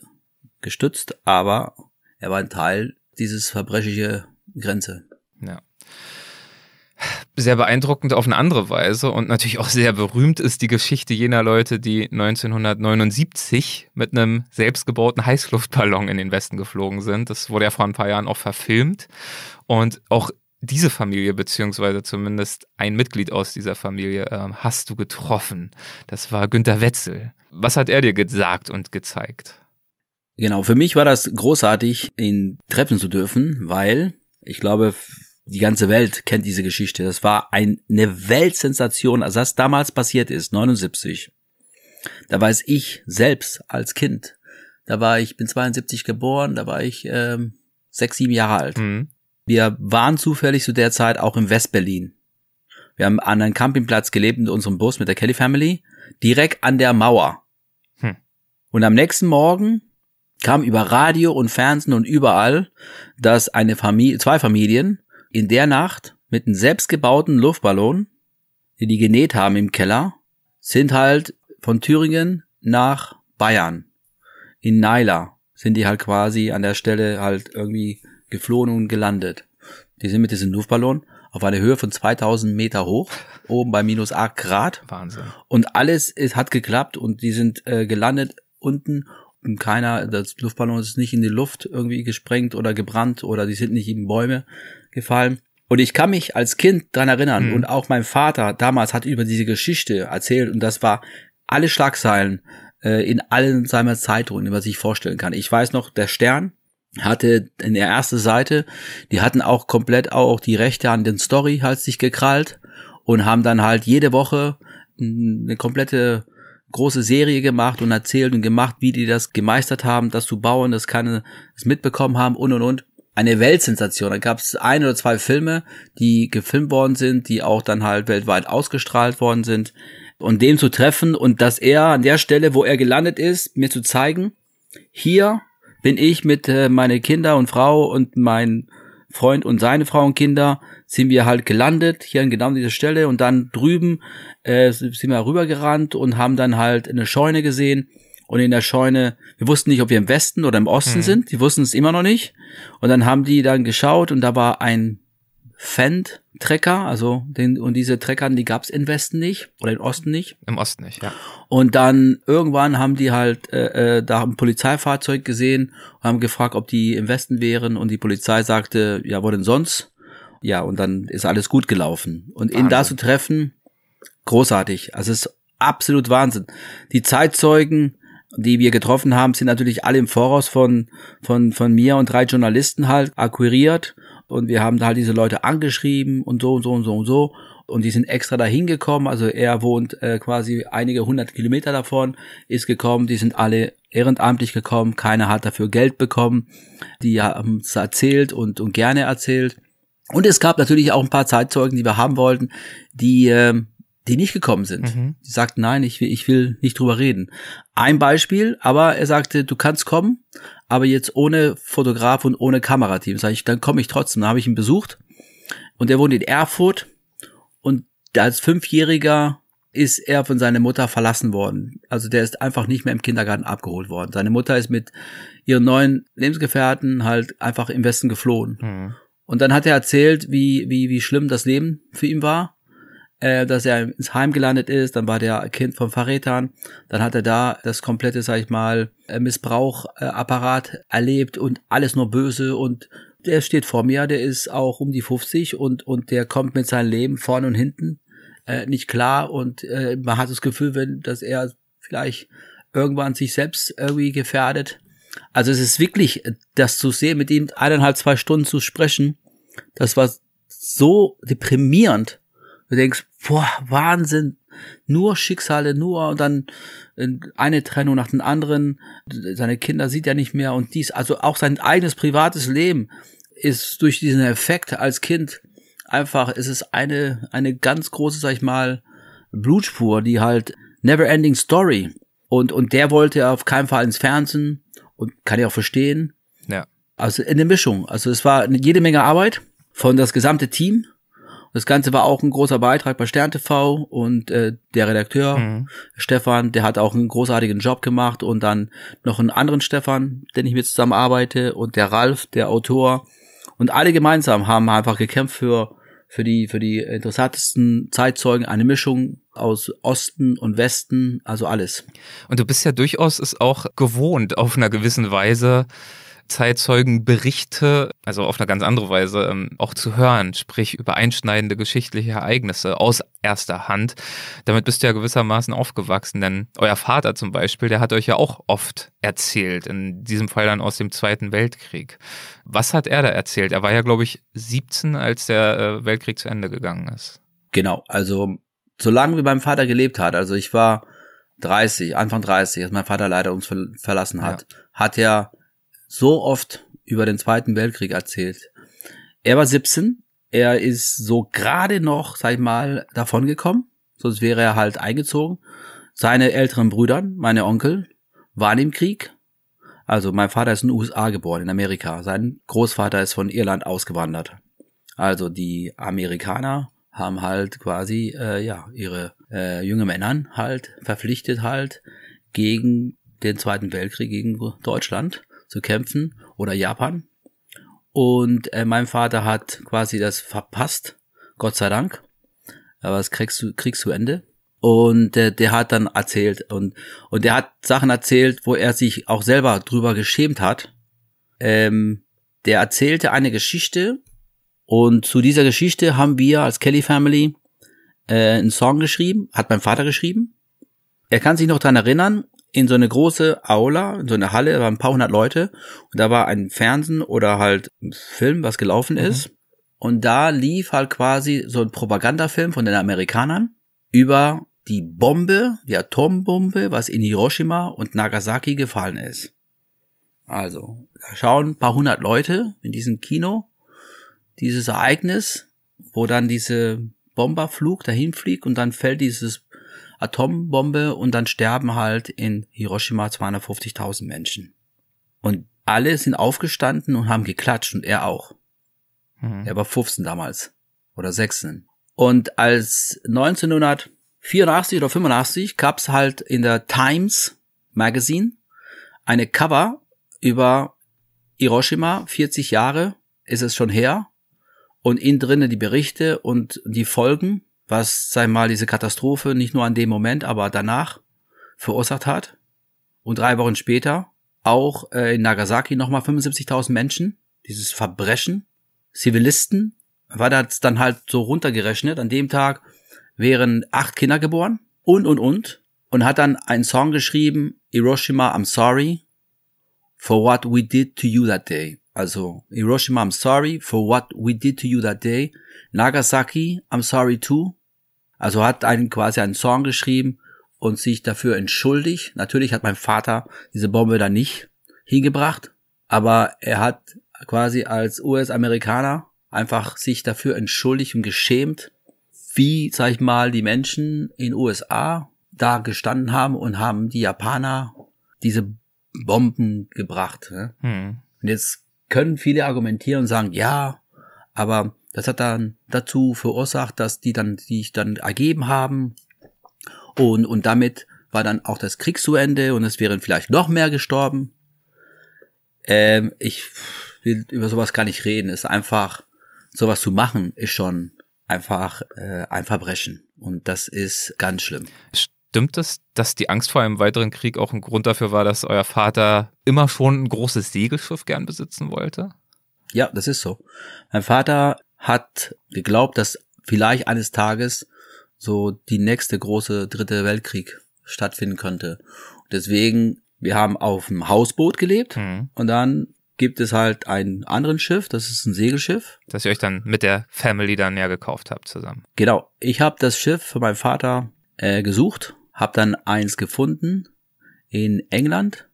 gestützt, aber er war ein Teil dieses verbrecherische Grenze. Ja. Sehr beeindruckend auf eine andere Weise und natürlich auch sehr berühmt ist die Geschichte jener Leute, die 1979 mit einem selbstgebauten Heißluftballon in den Westen geflogen sind. Das wurde ja vor ein paar Jahren auch verfilmt. Und auch diese Familie, beziehungsweise zumindest ein Mitglied aus dieser Familie, äh, hast du getroffen. Das war Günter Wetzel. Was hat er dir gesagt und gezeigt? Genau, für mich war das großartig, ihn treffen zu dürfen, weil ich glaube, die ganze Welt kennt diese Geschichte. Das war eine Weltsensation, als das damals passiert ist, 79. Da weiß ich selbst als Kind, da war ich, bin 72 geboren, da war ich ähm, sechs, sieben Jahre alt. Mhm. Wir waren zufällig zu der Zeit auch in Westberlin. Wir haben an einem Campingplatz gelebt mit unserem Bus, mit der Kelly Family, direkt an der Mauer. Hm. Und am nächsten Morgen kam über Radio und Fernsehen und überall, dass eine Familie, zwei Familien in der Nacht mit einem selbstgebauten Luftballon die die genäht haben im Keller, sind halt von Thüringen nach Bayern. In Naila sind die halt quasi an der Stelle halt irgendwie geflohen und gelandet. Die sind mit diesem Luftballon auf einer Höhe von 2000 Meter hoch, oben bei minus 8 Grad. Wahnsinn. Und alles ist, hat geklappt und die sind äh, gelandet unten und keiner, das Luftballon ist nicht in die Luft irgendwie gesprengt oder gebrannt oder die sind nicht in Bäume gefallen. Und ich kann mich als Kind dran erinnern Mhm. und auch mein Vater damals hat über diese Geschichte erzählt und das war alle Schlagzeilen äh, in allen seiner Zeitungen, die man sich vorstellen kann. Ich weiß noch, der Stern hatte in der ersten Seite, die hatten auch komplett auch die Rechte an den Story halt sich gekrallt und haben dann halt jede Woche eine komplette große Serie gemacht und erzählt und gemacht, wie die das gemeistert haben, das zu bauen, dass keine es mitbekommen haben und und und. Eine Weltsensation. Da gab es ein oder zwei Filme, die gefilmt worden sind, die auch dann halt weltweit ausgestrahlt worden sind. Und dem zu treffen und dass er an der Stelle, wo er gelandet ist, mir zu zeigen, hier bin ich mit äh, meine Kinder und Frau und mein Freund und seine Frau und Kinder sind wir halt gelandet hier an genau dieser Stelle und dann drüben äh, sind wir rübergerannt und haben dann halt eine Scheune gesehen. Und in der Scheune, wir wussten nicht, ob wir im Westen oder im Osten Mhm. sind, die wussten es immer noch nicht. Und dann haben die dann geschaut und da war ein Fendt-Trecker, also den, und diese Trecker, die gab's im Westen nicht oder im Osten nicht. Im Osten nicht, ja. Und dann irgendwann haben die halt äh, äh, da ein Polizeifahrzeug gesehen und haben gefragt, ob die im Westen wären und die Polizei sagte, ja, wo denn sonst? Ja, und dann ist alles gut gelaufen. Und ihn da zu treffen, großartig. Also es ist absolut Wahnsinn. Die Zeitzeugen, die wir getroffen haben, sind natürlich alle im Voraus von, von, von mir und drei Journalisten halt akquiriert. Und wir haben halt diese Leute angeschrieben und so und so und so und so. Und die sind extra dahin gekommen. Also er wohnt äh, quasi einige hundert Kilometer davon, ist gekommen. Die sind alle ehrenamtlich gekommen. Keiner hat dafür Geld bekommen. Die haben es erzählt und, und gerne erzählt. Und es gab natürlich auch ein paar Zeitzeugen, die wir haben wollten, die, ähm, die nicht gekommen sind. Mhm. Die sagten, nein, ich will, ich will nicht drüber reden. Ein Beispiel, aber er sagte, du kannst kommen, aber jetzt ohne Fotograf und ohne Kamerateam. Sag ich, dann komme ich trotzdem. Dann habe ich ihn besucht und er wohnt in Erfurt und als Fünfjähriger ist er von seiner Mutter verlassen worden. Also der ist einfach nicht mehr im Kindergarten abgeholt worden. Seine Mutter ist mit ihren neuen Lebensgefährten halt einfach im Westen geflohen. Mhm. Und dann hat er erzählt, wie, wie, wie schlimm das Leben für ihn war, äh, dass er ins Heim gelandet ist, dann war der Kind von Verrätern, dann hat er da das komplette, sag ich mal, äh, Missbrauchapparat erlebt und alles nur böse und der steht vor mir, der ist auch um die 50 und, und der kommt mit seinem Leben vorne und hinten äh, nicht klar und äh, man hat das Gefühl, wenn, dass er vielleicht irgendwann sich selbst irgendwie gefährdet. Also es ist wirklich, äh, das zu sehen, mit ihm eineinhalb, zwei Stunden zu sprechen, das war so deprimierend. Du denkst, boah, Wahnsinn, nur Schicksale, nur und dann äh, eine Trennung nach den anderen, seine Kinder sieht er nicht mehr und dies, also auch sein eigenes privates Leben ist durch diesen Effekt als Kind einfach, es ist eine, eine ganz große, sag ich mal, Blutspur, die halt never ending story. Und, und der wollte auf keinen Fall ins Fernsehen und kann ich auch verstehen. Ja. Also in der Mischung. Also es war jede Menge Arbeit von das gesamte Team. Das Ganze war auch ein großer Beitrag bei Stern TV und äh, der Redakteur Mhm. Stefan, der hat auch einen großartigen Job gemacht und dann noch einen anderen Stefan, den ich mit zusammen arbeite und der Ralf, der Autor und alle gemeinsam haben einfach gekämpft für für die für die interessantesten Zeitzeugen eine Mischung aus Osten und Westen, also alles. Und du bist ja durchaus es auch gewohnt, auf einer gewissen Weise Zeitzeugenberichte, also auf eine ganz andere Weise, ähm, auch zu hören, sprich über einschneidende geschichtliche Ereignisse aus erster Hand. Damit bist du ja gewissermaßen aufgewachsen, denn euer Vater zum Beispiel, der hat euch ja auch oft erzählt, in diesem Fall dann aus dem Zweiten Weltkrieg. Was hat er da erzählt? Er war ja, glaube ich, 17, als der äh, Weltkrieg zu Ende gegangen ist. Genau, also solange wie mein Vater gelebt hat, also ich war 30, Anfang 30, als mein Vater leider uns ver verlassen hat, hat er so oft über den Zweiten Weltkrieg erzählt. Er war 17, er ist so gerade noch, sag ich mal, davongekommen, sonst wäre er halt eingezogen. Seine älteren Brüder, meine Onkel, waren im Krieg. Also mein Vater ist in den USA geboren, in Amerika. Sein Großvater ist von Irland ausgewandert. Also die Amerikaner haben halt quasi äh, ja ihre äh, junge Männern halt verpflichtet halt gegen den Zweiten Weltkrieg gegen Deutschland zu kämpfen oder Japan. Und äh, mein Vater hat quasi das verpasst, Gott sei Dank. Aber das kriegst du, kriegst du Ende. Und äh, der hat dann erzählt und und der hat Sachen erzählt, wo er sich auch selber drüber geschämt hat. Ähm, der erzählte eine Geschichte und zu dieser Geschichte haben wir als Kelly Family äh, einen Song geschrieben, hat mein Vater geschrieben. Er kann sich noch dran erinnern, in so eine große Aula, in so eine Halle, da waren ein paar hundert Leute und da war ein Fernsehen oder halt ein Film, was gelaufen mhm. ist. Und da lief halt quasi so ein Propagandafilm von den Amerikanern über die Bombe, die Atombombe, was in Hiroshima und Nagasaki gefallen ist. Also, da schauen ein paar hundert Leute in diesem Kino dieses Ereignis, wo dann diese Bomberflug dahin fliegt und dann fällt dieses Atombombe und dann sterben halt in Hiroshima 250.000 Menschen. Und alle sind aufgestanden und haben geklatscht und er auch. Mhm. Er war 15 damals oder 16. Und als 1900 84 oder 85 gab's halt in der Times Magazine eine Cover über Hiroshima, 40 Jahre ist es schon her, und innen drinnen die Berichte und die Folgen, was, sei mal, diese Katastrophe nicht nur an dem Moment, aber danach verursacht hat. Und drei Wochen später auch äh, in Nagasaki nochmal 75.000 Menschen, dieses Verbrechen, Zivilisten, war das dann halt so runtergerechnet. An dem Tag wären acht Kinder geboren und, und, und. Und hat dann einen Song geschrieben, Hiroshima, I'm sorry for what we did to you that day. Also, Hiroshima, I'm sorry for what we did to you that day. Nagasaki, I'm sorry too. Also hat einen quasi einen Song geschrieben und sich dafür entschuldigt. Natürlich hat mein Vater diese Bombe da nicht hingebracht, aber er hat quasi als US-Amerikaner einfach sich dafür entschuldigt und geschämt, wie, sag ich mal, die Menschen in USA da gestanden haben und haben die Japaner diese Bomben gebracht. Ne? Hm. Und jetzt können viele argumentieren und sagen, ja, aber das hat dann dazu verursacht, dass die dann sich dann ergeben haben und, und damit war dann auch das Krieg zu Ende und es wären vielleicht noch mehr gestorben. Ähm, ich will über sowas gar nicht reden. Es ist einfach, sowas zu machen, ist schon einfach äh, ein Verbrechen. Und das ist ganz schlimm. Stimmt es, dass die Angst vor einem weiteren Krieg auch ein Grund dafür war, dass euer Vater immer schon ein großes Segelschiff gern besitzen wollte? Ja, das ist so. Mein Vater hat geglaubt, dass vielleicht eines Tages so die nächste große dritte Weltkrieg stattfinden könnte. deswegen, wir haben auf einem Hausboot gelebt mhm. und dann gibt es halt ein anderen Schiff, das ist ein Segelschiff. Das ihr euch dann mit der Family dann ja gekauft habt zusammen. Genau. Ich habe das Schiff für meinen Vater äh, gesucht, habe dann eins gefunden in England,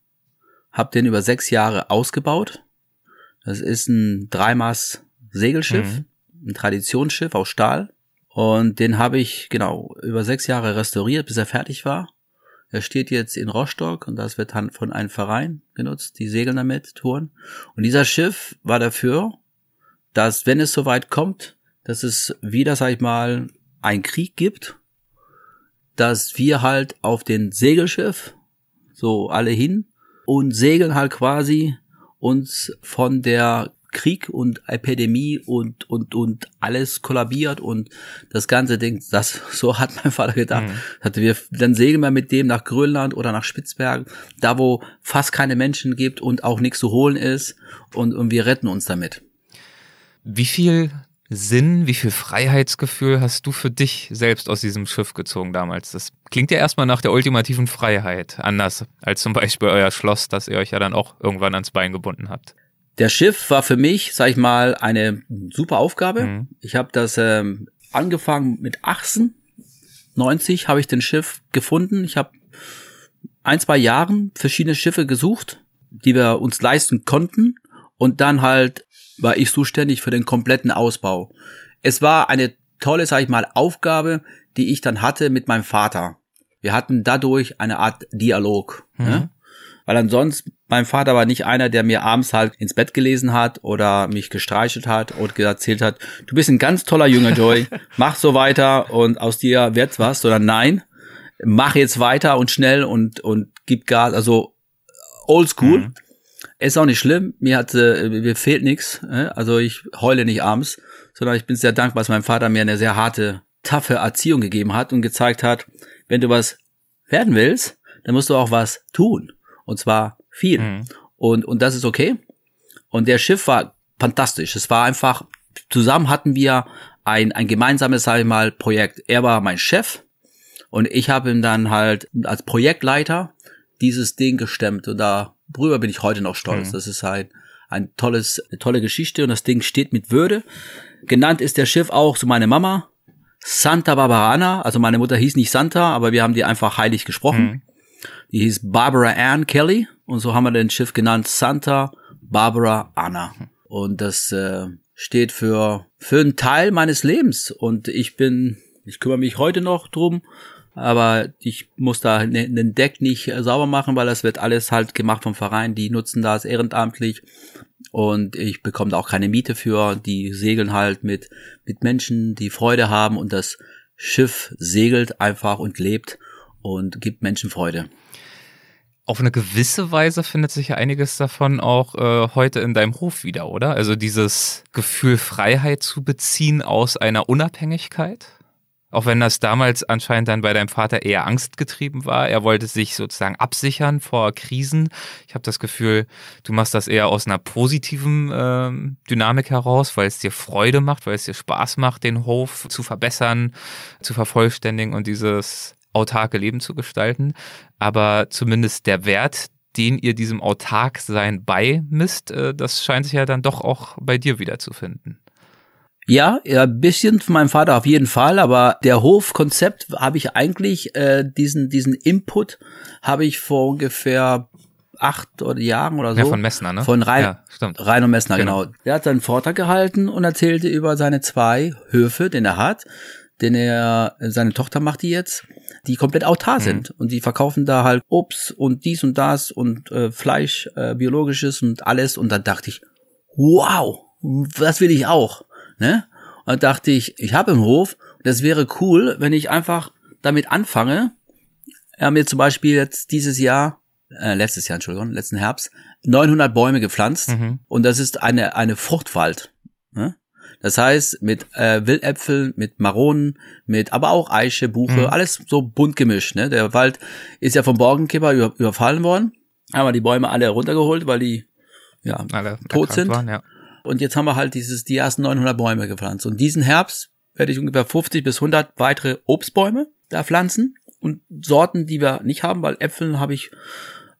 habe den über sechs Jahre ausgebaut. Das ist ein Dreimaß Segelschiff, mhm. Ein Traditionsschiff aus Stahl. Und den habe ich genau über sechs Jahre restauriert, bis er fertig war. Er steht jetzt in Rostock und das wird von einem Verein genutzt, die segeln damit, touren. Und dieser Schiff war dafür, dass wenn es soweit kommt, dass es wieder, sag ich mal, ein Krieg gibt, dass wir halt auf den Segelschiff so alle hin und segeln halt quasi uns von der Krieg und Epidemie und, und, und alles kollabiert und das ganze Ding, das, so hat mein Vater gedacht. Mhm. Hatte wir, dann segeln wir mit dem nach Grönland oder nach Spitzbergen, da wo fast keine Menschen gibt und auch nichts zu holen ist und, und wir retten uns damit. Wie viel Sinn, wie viel Freiheitsgefühl hast du für dich selbst aus diesem Schiff gezogen damals? Das klingt ja erstmal nach der ultimativen Freiheit, anders als zum Beispiel euer Schloss, das ihr euch ja dann auch irgendwann ans Bein gebunden habt. Der Schiff war für mich, sag ich mal, eine super Aufgabe. Mhm. Ich habe das ähm, angefangen mit 18, 90 habe ich den Schiff gefunden. Ich habe ein, zwei Jahren verschiedene Schiffe gesucht, die wir uns leisten konnten. Und dann halt war ich zuständig für den kompletten Ausbau. Es war eine tolle, sag ich mal, Aufgabe, die ich dann hatte mit meinem Vater. Wir hatten dadurch eine Art Dialog. Mhm. Ne? Weil ansonsten, mein Vater war nicht einer, der mir abends halt ins Bett gelesen hat oder mich gestreichelt hat und erzählt hat, du bist ein ganz toller Junge, Joy, mach so weiter und aus dir wird's was, sondern nein, mach jetzt weiter und schnell und, und gib Gas, also oldschool. Mhm. Ist auch nicht schlimm, mir hat, äh, mir fehlt nichts, äh? also ich heule nicht abends, sondern ich bin sehr dankbar, dass mein Vater mir eine sehr harte, taffe Erziehung gegeben hat und gezeigt hat, wenn du was werden willst, dann musst du auch was tun. Und zwar viel. Mhm. Und, und das ist okay. Und der Schiff war fantastisch. Es war einfach, zusammen hatten wir ein, ein gemeinsames, sag ich mal, Projekt. Er war mein Chef und ich habe ihm dann halt als Projektleiter dieses Ding gestemmt. Und darüber bin ich heute noch stolz. Mhm. Das ist halt ein tolles, eine tolle Geschichte und das Ding steht mit Würde. Genannt ist der Schiff auch so meine Mama. Santa Barbarana, also meine Mutter hieß nicht Santa, aber wir haben die einfach heilig gesprochen. Mhm. Die hieß Barbara Ann Kelly und so haben wir den Schiff genannt Santa Barbara Anna. Und das äh, steht für für einen Teil meines Lebens. Und ich bin ich kümmere mich heute noch drum, aber ich muss da ne, den Deck nicht sauber machen, weil das wird alles halt gemacht vom Verein, die nutzen das ehrenamtlich. Und ich bekomme da auch keine Miete für, die segeln halt mit mit Menschen, die Freude haben. Und das Schiff segelt einfach und lebt und gibt Menschen Freude auf eine gewisse Weise findet sich ja einiges davon auch äh, heute in deinem Hof wieder, oder? Also dieses Gefühl Freiheit zu beziehen aus einer Unabhängigkeit. Auch wenn das damals anscheinend dann bei deinem Vater eher angstgetrieben war. Er wollte sich sozusagen absichern vor Krisen. Ich habe das Gefühl, du machst das eher aus einer positiven äh, Dynamik heraus, weil es dir Freude macht, weil es dir Spaß macht, den Hof zu verbessern, zu vervollständigen und dieses autarke Leben zu gestalten. Aber zumindest der Wert, den ihr diesem Autarksein beimisst, äh, das scheint sich ja dann doch auch bei dir wiederzufinden. Ja, ja, ein bisschen von meinem Vater auf jeden Fall, aber der Hofkonzept habe ich eigentlich äh, diesen diesen Input habe ich vor ungefähr acht oder Jahren oder so. Ja, von Messner, ne? Von Rein, ja, stimmt. Rainer Messner, genau. genau. Der hat seinen Vortrag gehalten und erzählte über seine zwei Höfe, den er hat, den er, seine Tochter macht die jetzt die komplett autar mhm. sind und die verkaufen da halt Obst und dies und das und äh, Fleisch, äh, biologisches und alles und dann dachte ich, wow, das will ich auch, ne? Und dann dachte ich, ich habe im Hof, das wäre cool, wenn ich einfach damit anfange. Hat mir zum Beispiel jetzt dieses Jahr, äh, letztes Jahr, Entschuldigung, letzten Herbst, 900 Bäume gepflanzt mhm. und das ist eine eine Fruchtwald. Ne? Das heißt, mit äh, Wildäpfeln, mit Maronen, mit aber auch Eiche, Buche, mhm. alles so bunt gemischt. Ne? Der Wald ist ja vom Borkenkipper über, überfallen worden. Haben wir die Bäume alle runtergeholt, weil die ja alle tot sind. Waren, ja. Und jetzt haben wir halt dieses die ersten 900 Bäume gepflanzt. Und diesen Herbst werde ich ungefähr 50 bis 100 weitere Obstbäume da pflanzen und Sorten, die wir nicht haben, weil Äpfeln habe ich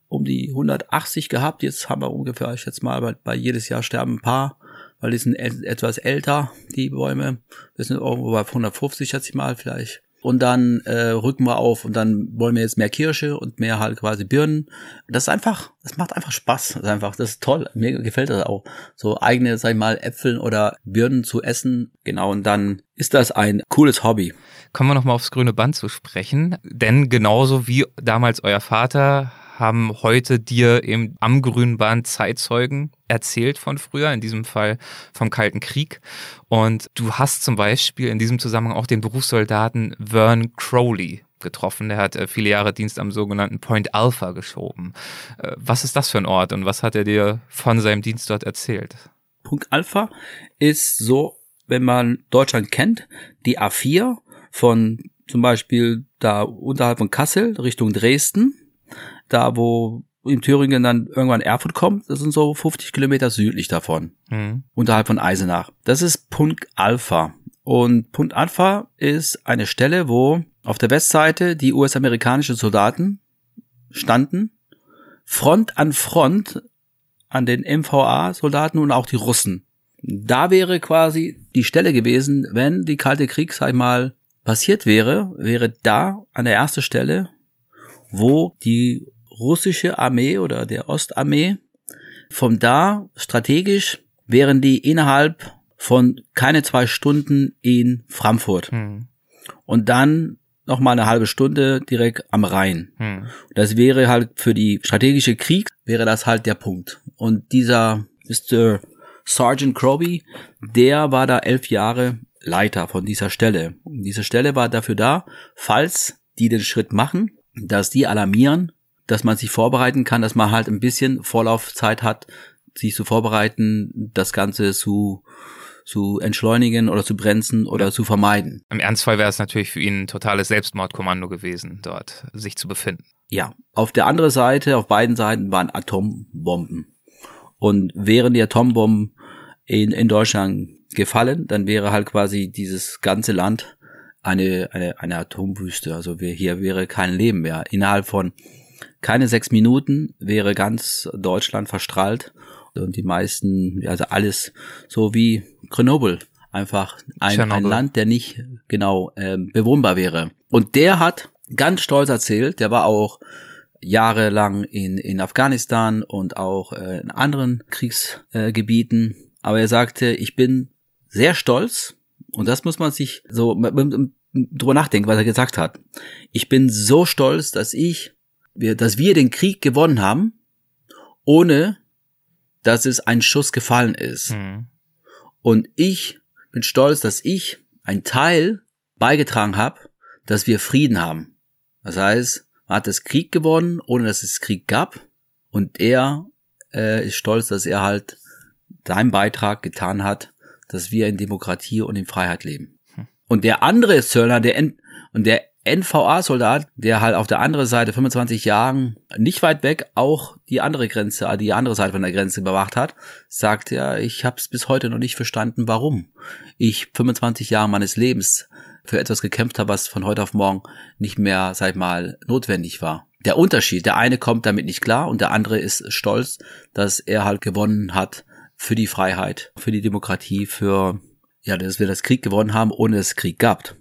um die 180 gehabt. Jetzt haben wir ungefähr, ich schätze mal, bei, bei jedes Jahr sterben ein paar weil die sind etwas älter, die Bäume. Wir sind irgendwo bei 150, schätze ich mal, vielleicht. Und dann äh, rücken wir auf und dann wollen wir jetzt mehr Kirsche und mehr halt quasi Birnen. Das ist einfach, das macht einfach Spaß. Das ist einfach, das ist toll. Mir gefällt das auch. So eigene, sag ich mal, Äpfel oder Birnen zu essen. Genau, und dann ist das ein cooles Hobby. Kommen wir nochmal aufs grüne Band zu sprechen. Denn genauso wie damals euer Vater haben heute dir eben am grünen Band Zeitzeugen erzählt von früher, in diesem Fall vom Kalten Krieg. Und du hast zum Beispiel in diesem Zusammenhang auch den Berufssoldaten Vern Crowley getroffen. Der hat äh, viele Jahre Dienst am sogenannten Point Alpha geschoben. Äh, was ist das für ein Ort und was hat er dir von seinem Dienst dort erzählt? Punkt Alpha ist so, wenn man Deutschland kennt, die A4 von zum Beispiel da unterhalb von Kassel Richtung Dresden da wo in Thüringen dann irgendwann Erfurt kommt, das sind so 50 Kilometer südlich davon, mhm. unterhalb von Eisenach. Das ist Punkt Alpha. Und Punkt Alpha ist eine Stelle, wo auf der Westseite die US-amerikanischen Soldaten standen, Front an Front an den MVA-Soldaten und auch die Russen. Da wäre quasi die Stelle gewesen, wenn die Kalte Krieg, sag ich mal, passiert wäre, wäre da an der ersten Stelle, wo die russische Armee oder der Ostarmee. Von da strategisch wären die innerhalb von keine zwei Stunden in Frankfurt. Mhm. Und dann noch mal eine halbe Stunde direkt am Rhein. Hm. Das wäre halt für die strategische Krieg wäre das halt der Punkt. Und dieser Mr. Sergeant Croby, der war da elf Jahre Leiter von dieser Stelle. Und diese Stelle war dafür da, falls die den Schritt machen, dass die alarmieren, dass man sich vorbereiten kann, dass man halt ein bisschen Vorlaufzeit hat, sich zu vorbereiten, das Ganze zu zu entschleunigen oder zu bremsen oder zu vermeiden. Im Ernstfall wäre es natürlich für ihn ein totales Selbstmordkommando gewesen, dort sich zu befinden. Ja, auf der anderen Seite, auf beiden Seiten waren Atombomben. Und wären die Atombomben in, in Deutschland gefallen, dann wäre halt quasi dieses ganze Land eine, eine, eine Atomwüste. Also wir, hier wäre kein Leben mehr. Innerhalb von keine sechs Minuten wäre ganz Deutschland verstrahlt und die meisten, also alles so wie Grenoble, einfach ein, ein Land, der nicht genau ähm, bewohnbar wäre. Und der hat ganz stolz erzählt, der war auch jahrelang in, in Afghanistan und auch äh, in anderen Kriegsgebieten, äh, aber er sagte, ich bin sehr stolz und das muss man sich so drüber nachdenken, was er gesagt hat. Ich bin so stolz, dass ich, wir, dass wir den Krieg gewonnen haben, ohne dass es ein Schuss gefallen ist. Mhm. Und ich bin stolz, dass ich ein Teil beigetragen habe, dass wir Frieden haben. Das heißt, man hat das Krieg gewonnen, ohne dass es Krieg gab. Und er äh, ist stolz, dass er halt seinen Beitrag getan hat, dass wir in Demokratie und in Freiheit leben. Hm. Und der andere Zöllner, der und der NVA-Soldat, der halt auf der anderen Seite 25 Jahren nicht weit weg auch die andere Grenze, die andere Seite von der Grenze bewacht hat, sagt ja, ich habe es bis heute noch nicht verstanden, warum ich 25 Jahre meines Lebens für etwas gekämpft habe, was von heute auf morgen nicht mehr, sag ich mal, notwendig war. Der Unterschied, der eine kommt damit nicht klar und der andere ist stolz, dass er halt gewonnen hat für die Freiheit, für die Demokratie, für ja, dass wir das Krieg gewonnen haben, ohne es Krieg gab.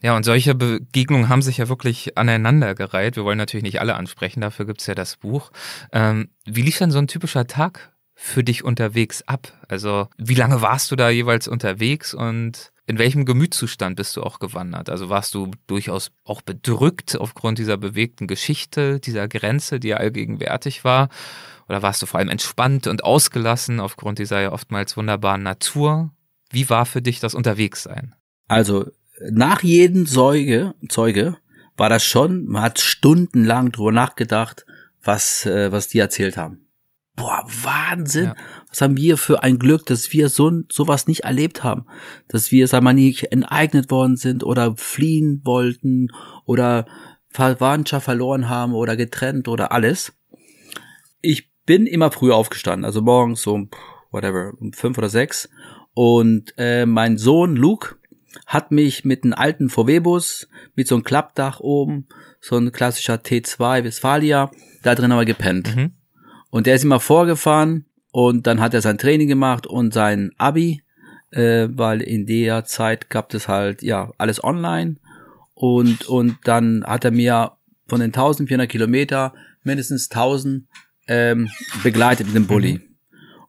Ja, und solche Begegnungen haben sich ja wirklich aneinandergereiht. Wir wollen natürlich nicht alle ansprechen, dafür gibt's ja das Buch. Ähm, wie lief denn so ein typischer Tag für dich unterwegs ab? Also wie lange warst du da jeweils unterwegs und in welchem Gemütszustand bist du auch gewandert? Also warst du durchaus auch bedrückt aufgrund dieser bewegten Geschichte, dieser Grenze, die ja allgegenwärtig war? Oder warst du vor allem entspannt und ausgelassen aufgrund dieser ja oftmals wunderbaren Natur? Wie war für dich das Unterwegssein? Also nach jedem Zeuge, Zeuge war das schon, man hat stundenlang drüber nachgedacht, was, äh, was die erzählt haben. Boah, Wahnsinn! Ja. Was haben wir für ein Glück, dass wir so sowas nicht erlebt haben, dass wir, sag mal, nicht enteignet worden sind oder fliehen wollten oder Verwandtschaft verloren haben oder getrennt oder alles. Ich bin immer früh aufgestanden, also morgens so, whatever, um fünf oder sechs. Und äh, mein Sohn Luke, hat mich mit einem alten VW-Bus mit so einem Klappdach oben, so ein klassischer T2 Westfalia, da drin aber gepennt. Mhm. Und der ist immer vorgefahren und dann hat er sein Training gemacht und sein Abi, äh, weil in der Zeit gab es halt ja alles online und und dann hat er mir von den 1400 Kilometer mindestens 1000 ähm, begleitet mit dem Bulli. Mhm.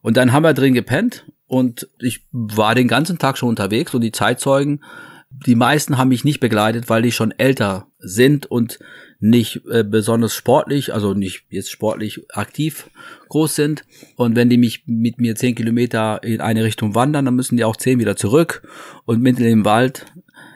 Und dann haben wir drin gepennt und ich war den ganzen Tag schon unterwegs und die Zeitzeugen, die meisten haben mich nicht begleitet, weil die schon älter sind und nicht äh, besonders sportlich, also nicht jetzt sportlich aktiv groß sind. Und wenn die mich mit mir zehn Kilometer in eine Richtung wandern, dann müssen die auch zehn wieder zurück. Und mitten im Wald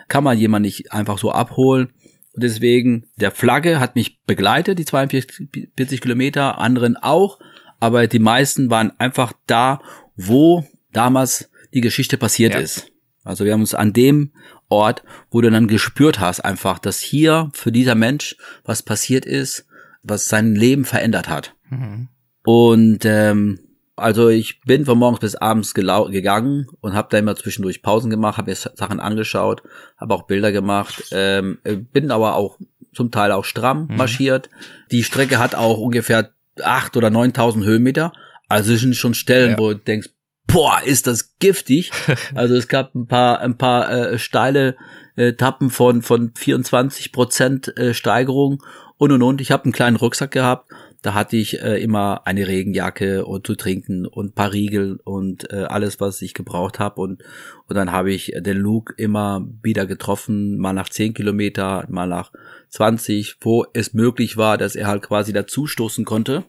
kann man jemanden nicht einfach so abholen. Und deswegen, der Flagge hat mich begleitet, die 42 Kilometer, anderen auch. Aber die meisten waren einfach da, wo damals die Geschichte passiert ja. ist. Also wir haben uns an dem Ort, wo du dann gespürt hast, einfach, dass hier für dieser Mensch was passiert ist, was sein Leben verändert hat. Mhm. Und ähm, also ich bin von morgens bis abends gegangen und habe da immer zwischendurch Pausen gemacht, habe mir Sachen angeschaut, habe auch Bilder gemacht, ähm, bin aber auch zum Teil auch stramm mhm. marschiert. Die Strecke hat auch ungefähr acht oder neuntausend Höhenmeter. Also es sind schon Stellen, ja. wo du denkst, boah, ist das giftig. Also es gab ein paar, ein paar äh, steile äh, Tappen von, von 24 Prozent äh, Steigerung und und und. Ich habe einen kleinen Rucksack gehabt. Da hatte ich äh, immer eine Regenjacke und zu trinken und paar Riegel und äh, alles, was ich gebraucht habe. Und, und dann habe ich den Luke immer wieder getroffen, mal nach 10 Kilometer, mal nach 20, wo es möglich war, dass er halt quasi dazustoßen konnte.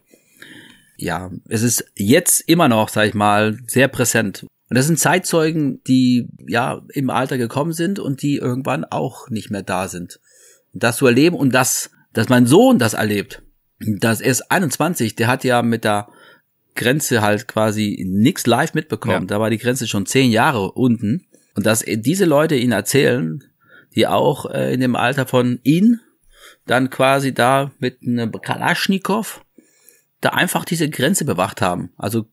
Ja, es ist jetzt immer noch, sag ich mal, sehr präsent. Und das sind Zeitzeugen, die ja im Alter gekommen sind und die irgendwann auch nicht mehr da sind. das zu erleben und das, dass mein Sohn das erlebt, das ist 21, der hat ja mit der Grenze halt quasi nix live mitbekommen. Ja. Da war die Grenze schon zehn Jahre unten. Und dass diese Leute ihn erzählen, die auch äh, in dem Alter von ihn dann quasi da mit einem Kalaschnikow da einfach diese Grenze bewacht haben. Also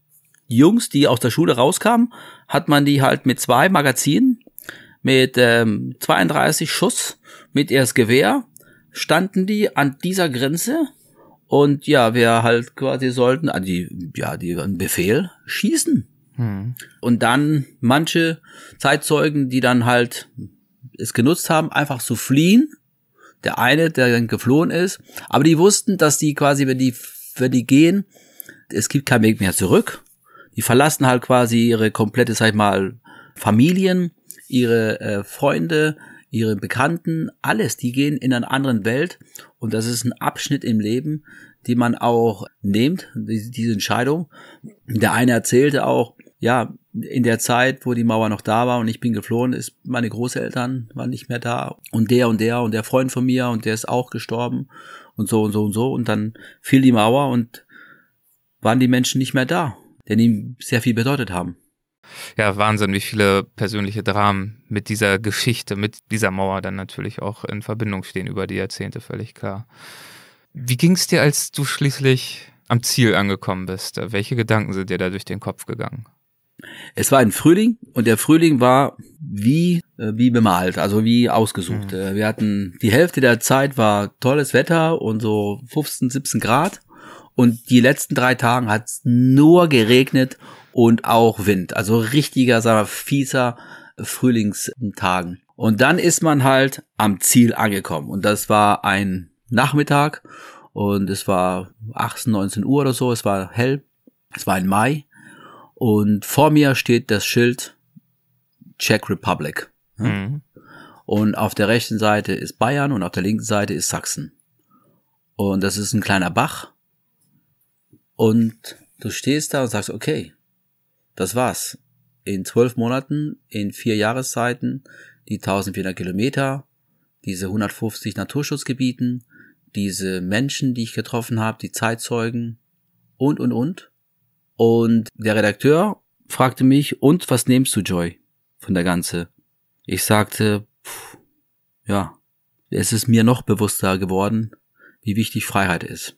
Jungs, die aus der Schule rauskamen, hat man die halt mit zwei Magazinen, mit ähm, 32 Schuss, mit erst Gewehr, standen die an dieser Grenze und ja, wir halt quasi sollten, an die, ja, die einen Befehl schießen. Hm. Und dann manche Zeitzeugen, die dann halt es genutzt haben, einfach zu fliehen. Der eine, der dann geflohen ist. Aber die wussten, dass die quasi, wenn die, wenn die gehen, es gibt keinen Weg mehr zurück. Die verlassen halt quasi ihre komplette, sag ich mal, Familien, ihre äh, Freunde, ihre Bekannten, alles, die gehen in einer anderen Welt. Und das ist ein Abschnitt im Leben, die man auch nimmt, diese Entscheidung. Der eine erzählte auch, ja, in der Zeit, wo die Mauer noch da war und ich bin geflohen, ist meine Großeltern waren nicht mehr da. Und der und der und der Freund von mir und der ist auch gestorben und so und so und so und dann fiel die Mauer und waren die Menschen nicht mehr da, denn ihm sehr viel bedeutet haben. Ja, Wahnsinn, wie viele persönliche Dramen mit dieser Geschichte, mit dieser Mauer dann natürlich auch in Verbindung stehen über die Jahrzehnte, völlig klar. Wie ging es dir, als du schließlich am Ziel angekommen bist? Welche Gedanken sind dir da durch den Kopf gegangen? Es war ein Frühling und der Frühling war wie äh, wie bemalt, also wie ausgesucht. Mhm. Wir hatten die Hälfte der Zeit war tolles Wetter und so 15, 17 Grad und die letzten drei Tagen hat es nur geregnet und auch Wind. Also richtiger, sagen wir, fieser Frühlingstagen. Und dann ist man halt am Ziel angekommen. Und das war ein Nachmittag und es war 18, 19 Uhr oder so. Es war hell. Es war im Mai. Und vor mir steht das Schild Czech Republic. Mhm. Und auf der rechten Seite ist Bayern und auf der linken Seite ist Sachsen. Und das ist ein kleiner Bach. Und du stehst da und sagst, okay, das war's. In zwölf Monaten, in vier Jahreszeiten, die 1400 Kilometer, diese 150 Naturschutzgebieten, diese Menschen, die ich getroffen habe, die Zeitzeugen und, und, und. Und der Redakteur fragte mich, und was nimmst du, Joy, von der Ganze? Ich sagte, pff, ja, es ist mir noch bewusster geworden, wie wichtig Freiheit ist.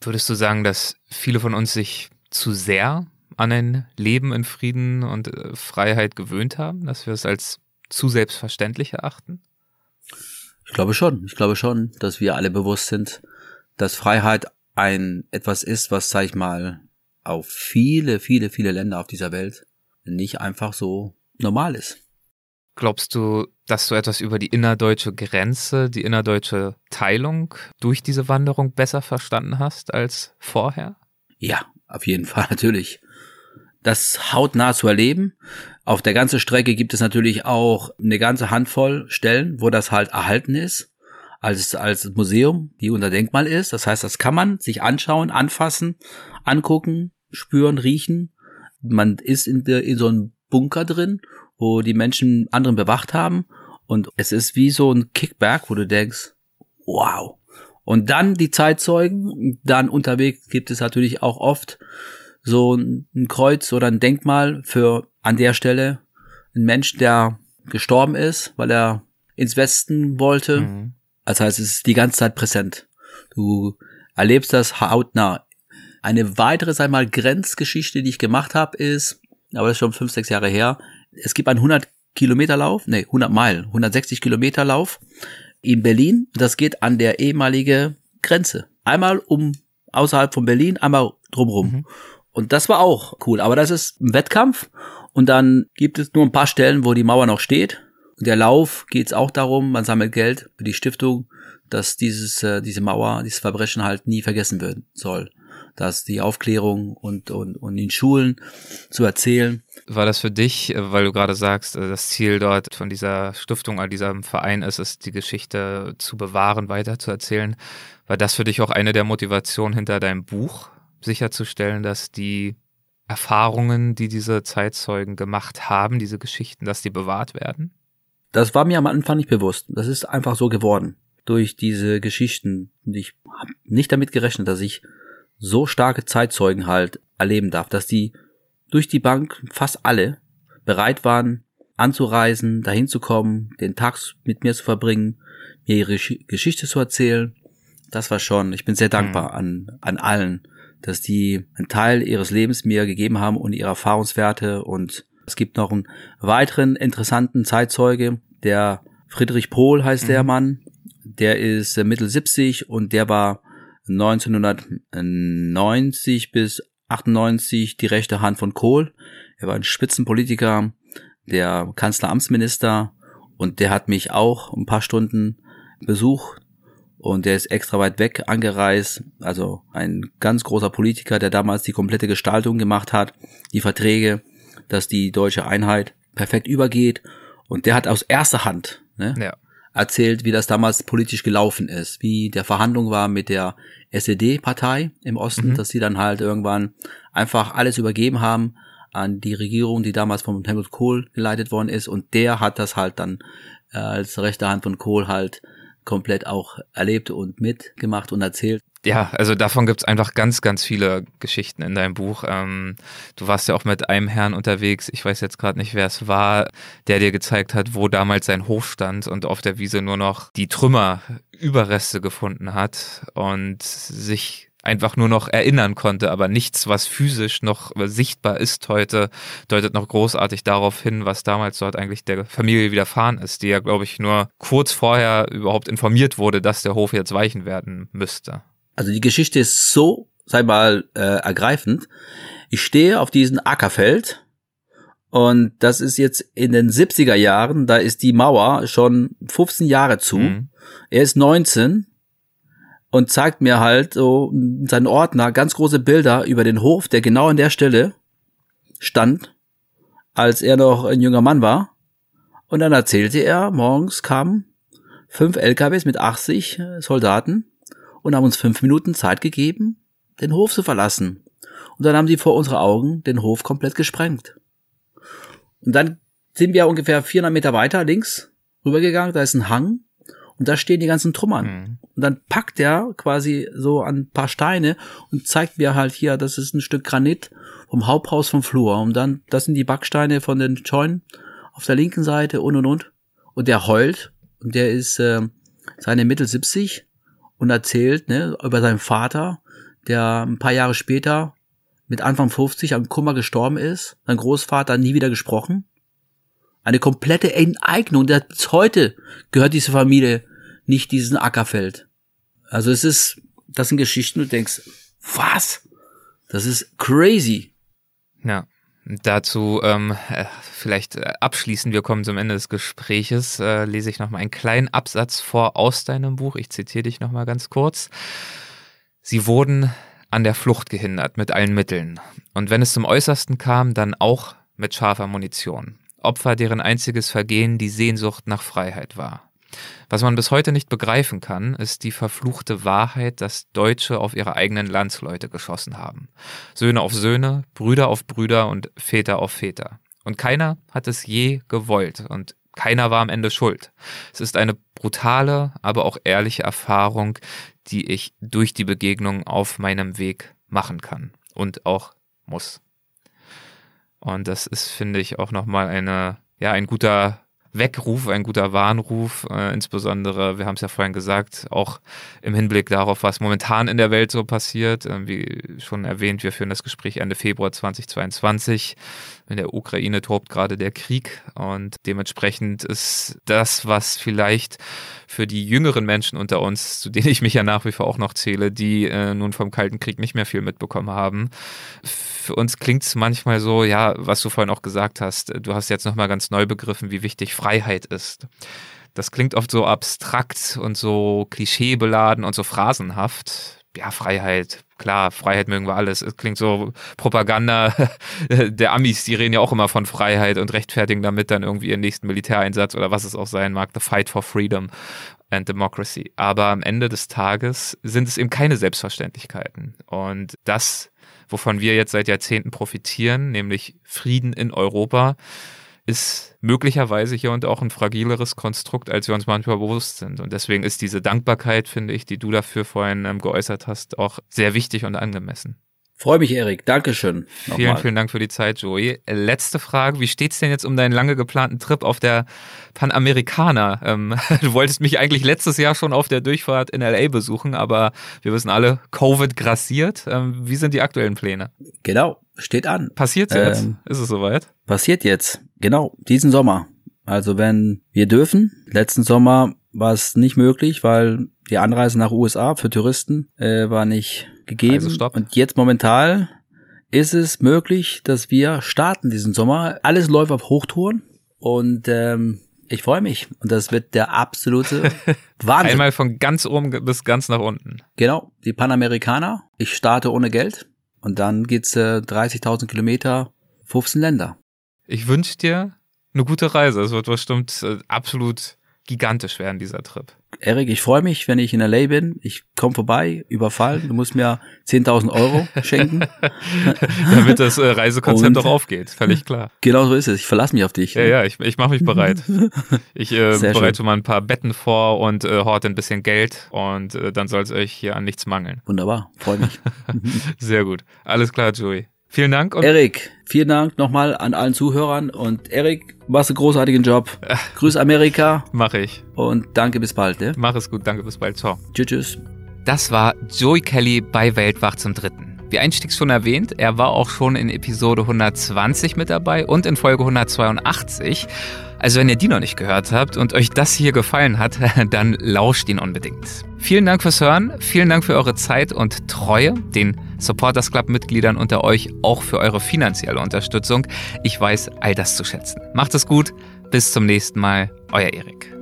Würdest du sagen, dass viele von uns sich zu sehr an ein Leben in Frieden und äh, Freiheit gewöhnt haben, dass wir es als zu selbstverständlich erachten? Ich glaube schon. Ich glaube schon, dass wir alle bewusst sind, dass Freiheit ein etwas ist, was, sag ich mal, auf viele, viele, viele Länder auf dieser Welt nicht einfach so normal ist. Glaubst du, dass du etwas über die innerdeutsche Grenze, die innerdeutsche Teilung durch diese Wanderung besser verstanden hast als vorher? Ja, auf jeden Fall, natürlich. Das hautnah zu erleben. Auf der ganzen Strecke gibt es natürlich auch eine ganze Handvoll Stellen, wo das halt erhalten ist. Als, als Museum, die unter Denkmal ist. Das heißt, das kann man sich anschauen, anfassen, angucken, spüren, riechen. Man ist in, der, in so einem Bunker drin, wo die Menschen anderen bewacht haben. Und es ist wie so ein Kickback, wo du denkst, wow, und dann die Zeitzeugen, dann unterwegs gibt es natürlich auch oft so ein Kreuz oder ein Denkmal für an der Stelle ein Mensch, der gestorben ist, weil er ins Westen wollte. Mhm. Das heißt, es ist die ganze Zeit präsent. Du erlebst das hautnah. Eine weitere, sag mal, Grenzgeschichte, die ich gemacht habe, ist, aber das ist schon fünf, sechs Jahre her. Es gibt einen 100 Kilometer Lauf, nee, 100 Meilen, 160 Kilometer Lauf in Berlin. Das geht an der ehemalige Grenze. Einmal um außerhalb von Berlin, einmal drumrum. Mhm. Und das war auch cool. Aber das ist ein Wettkampf. Und dann gibt es nur ein paar Stellen, wo die Mauer noch steht. Der Lauf geht es auch darum, man sammelt Geld für die Stiftung, dass dieses, äh, diese Mauer, dieses Verbrechen halt nie vergessen werden soll. Dass die Aufklärung und, und, und in Schulen zu erzählen. War das für dich, äh, weil du gerade sagst, äh, das Ziel dort von dieser Stiftung, all diesem Verein ist es, die Geschichte zu bewahren, weiter zu erzählen, war das für dich auch eine der Motivationen hinter deinem Buch, sicherzustellen, dass die Erfahrungen, die diese Zeitzeugen gemacht haben, diese Geschichten, dass die bewahrt werden? Das war mir am Anfang nicht bewusst. Das ist einfach so geworden durch diese Geschichten. Und ich habe nicht damit gerechnet, dass ich so starke Zeitzeugen halt erleben darf, dass die durch die Bank fast alle bereit waren, anzureisen, dahin zu kommen, den Tag mit mir zu verbringen, mir ihre Geschichte zu erzählen. Das war schon, ich bin sehr dankbar mhm. an, an allen, dass die einen Teil ihres Lebens mir gegeben haben und ihre Erfahrungswerte und es gibt noch einen weiteren interessanten Zeitzeuge, der Friedrich Pohl heißt mhm. der Mann, der ist äh, Mittel 70 und der war 1990 bis 98 die rechte Hand von Kohl. Er war ein Spitzenpolitiker, der Kanzleramtsminister und der hat mich auch ein paar Stunden besucht und der ist extra weit weg angereist, also ein ganz großer Politiker, der damals die komplette Gestaltung gemacht hat, die Verträge, dass die deutsche Einheit perfekt übergeht. Und der hat aus erster Hand ne, ja. erzählt, wie das damals politisch gelaufen ist, wie der Verhandlung war mit der SED-Partei im Osten, mhm. dass sie dann halt irgendwann einfach alles übergeben haben an die Regierung, die damals von Helmut Kohl geleitet worden ist. Und der hat das halt dann äh, als rechte Hand von Kohl halt komplett auch erlebt und mitgemacht und erzählt ja, also davon gibt's einfach ganz, ganz viele Geschichten in deinem Buch. Ähm, du warst ja auch mit einem Herrn unterwegs, ich weiß jetzt gerade nicht, wer es war, der dir gezeigt hat, wo damals sein Hof stand und auf der Wiese nur noch die Trümmer, Überreste gefunden hat und sich einfach nur noch erinnern konnte, aber nichts, was physisch noch sichtbar ist heute, deutet noch großartig darauf hin, was damals dort eigentlich der Familie widerfahren ist, die ja, glaube ich, nur kurz vorher überhaupt informiert wurde, dass der Hof jetzt weichen werden müsste. Also die Geschichte ist so, sei mal, äh, ergreifend. Ich stehe auf diesem Ackerfeld und das ist jetzt in den 70er Jahren, da ist die Mauer schon 15 Jahre zu. Mhm. Er ist 19 und zeigt mir halt so seinen Ordner ganz große Bilder über den Hof, der genau an der Stelle stand, als er noch ein junger Mann war. Und dann erzählte er, morgens kamen fünf LKWs mit 80 Soldaten und haben uns fünf Minuten Zeit gegeben, den Hof zu verlassen. Und dann haben sie vor unsere Augen den Hof komplett gesprengt. Und dann sind wir ungefähr 400 Meter weiter links rübergegangen, da ist ein Hang und da stehen die ganzen Trümmern. Mhm. Und dann packt er quasi so an ein paar Steine und zeigt mir halt hier, das ist ein Stück Granit vom Haupthaus vom Flur. Und dann, das sind die Backsteine von den Scheunen auf der linken Seite und und und. Und der heult und der ist äh, seine Mittel 70 und erzählt ne, über seinen Vater, der ein paar Jahre später mit Anfang 50 an Kummer gestorben ist, sein Großvater nie wieder gesprochen. Eine komplette Enteignung, bis heute gehört diese Familie nicht diesen Ackerfeld. Also es ist, das sind Geschichten, du denkst, was? Das ist crazy. Ja. Dazu ähm, äh, vielleicht äh, abschließend, wir kommen zum Ende des Gespräches, äh, lese ich nochmal einen kleinen Absatz vor aus deinem Buch. Ich zitiere dich nochmal ganz kurz. Sie wurden an der Flucht gehindert mit allen Mitteln. Und wenn es zum Äußersten kam, dann auch mit scharfer Munition. Opfer, deren einziges Vergehen die Sehnsucht nach Freiheit war. Was man bis heute nicht begreifen kann, ist die verfluchte Wahrheit, dass Deutsche auf ihre eigenen Landsleute geschossen haben. Söhne auf Söhne, Brüder auf Brüder und Väter auf Väter. Und keiner hat es je gewollt und keiner war am Ende schuld. Es ist eine brutale, aber auch ehrliche Erfahrung, die ich durch die Begegnung auf meinem Weg machen kann und auch muss. Und das ist, finde ich, auch nochmal eine, ja, ein guter Weckruf, ein guter Warnruf, äh, insbesondere, wir haben es ja vorhin gesagt, auch im Hinblick darauf, was momentan in der Welt so passiert. Äh, wie schon erwähnt, wir führen das Gespräch Ende Februar 2022. In der Ukraine tobt gerade der Krieg und dementsprechend ist das, was vielleicht für die jüngeren Menschen unter uns, zu denen ich mich ja nach wie vor auch noch zähle, die äh, nun vom Kalten Krieg nicht mehr viel mitbekommen haben, für uns klingt es manchmal so, ja, was du vorhin auch gesagt hast, du hast jetzt nochmal ganz neu begriffen, wie wichtig Freiheit ist. Das klingt oft so abstrakt und so klischeebeladen und so phrasenhaft. Ja, Freiheit, klar, Freiheit mögen wir alles. Es klingt so Propaganda der Amis, die reden ja auch immer von Freiheit und rechtfertigen damit dann irgendwie ihren nächsten Militäreinsatz oder was es auch sein mag, the fight for freedom and democracy. Aber am Ende des Tages sind es eben keine Selbstverständlichkeiten. Und das, wovon wir jetzt seit Jahrzehnten profitieren, nämlich Frieden in Europa, ist möglicherweise hier und auch ein fragileres Konstrukt, als wir uns manchmal bewusst sind. Und deswegen ist diese Dankbarkeit, finde ich, die du dafür vorhin ähm, geäußert hast, auch sehr wichtig und angemessen. Freue mich, Erik. Dankeschön. Nochmal. Vielen, vielen Dank für die Zeit, Joey. Letzte Frage. Wie steht's denn jetzt um deinen lange geplanten Trip auf der Panamericana? Ähm, du wolltest mich eigentlich letztes Jahr schon auf der Durchfahrt in L.A. besuchen, aber wir wissen alle, Covid grassiert. Ähm, wie sind die aktuellen Pläne? Genau, steht an. Passiert's jetzt? Ähm, Ist es soweit? Passiert jetzt. Genau, diesen Sommer. Also wenn wir dürfen. Letzten Sommer war es nicht möglich, weil die Anreise nach USA für Touristen äh, war nicht gegeben. Also und jetzt momentan ist es möglich, dass wir starten diesen Sommer. Alles läuft auf Hochtouren und ähm, ich freue mich. Und das wird der absolute Wahnsinn. Einmal von ganz oben bis ganz nach unten. Genau, die Panamerikaner. Ich starte ohne Geld und dann geht's äh, 30.000 Kilometer, 15 Länder. Ich wünsche dir eine gute Reise. Es wird bestimmt äh, absolut gigantisch werden, dieser Trip. Erik, ich freue mich, wenn ich in LA bin. Ich komme vorbei, überfallen. Du musst mir 10.000 Euro schenken. Damit das äh, Reisekonzept auch aufgeht, völlig klar. Genau so ist es. Ich verlasse mich auf dich. Ja, ja, ich, ich mache mich bereit. Ich äh, bereite schön. mal ein paar Betten vor und äh, horte ein bisschen Geld und äh, dann soll es euch hier an nichts mangeln. Wunderbar, freue mich. Sehr gut. Alles klar, Joey. Vielen Dank. Und Erik, vielen Dank nochmal an allen Zuhörern. Und Erik, machst einen großartigen Job. Grüß Amerika. Mach ich. Und danke, bis bald. Ne? Mach es gut, danke, bis bald. Ciao. Tschüss, tschüss. Das war Joey Kelly bei Weltwach zum Dritten. Wie einstiegs schon erwähnt, er war auch schon in Episode 120 mit dabei und in Folge 182. Also wenn ihr die noch nicht gehört habt und euch das hier gefallen hat, dann lauscht ihn unbedingt. Vielen Dank fürs Hören, vielen Dank für eure Zeit und Treue, den Supporters Club Mitgliedern unter euch auch für eure finanzielle Unterstützung. Ich weiß all das zu schätzen. Macht es gut, bis zum nächsten Mal, euer Erik.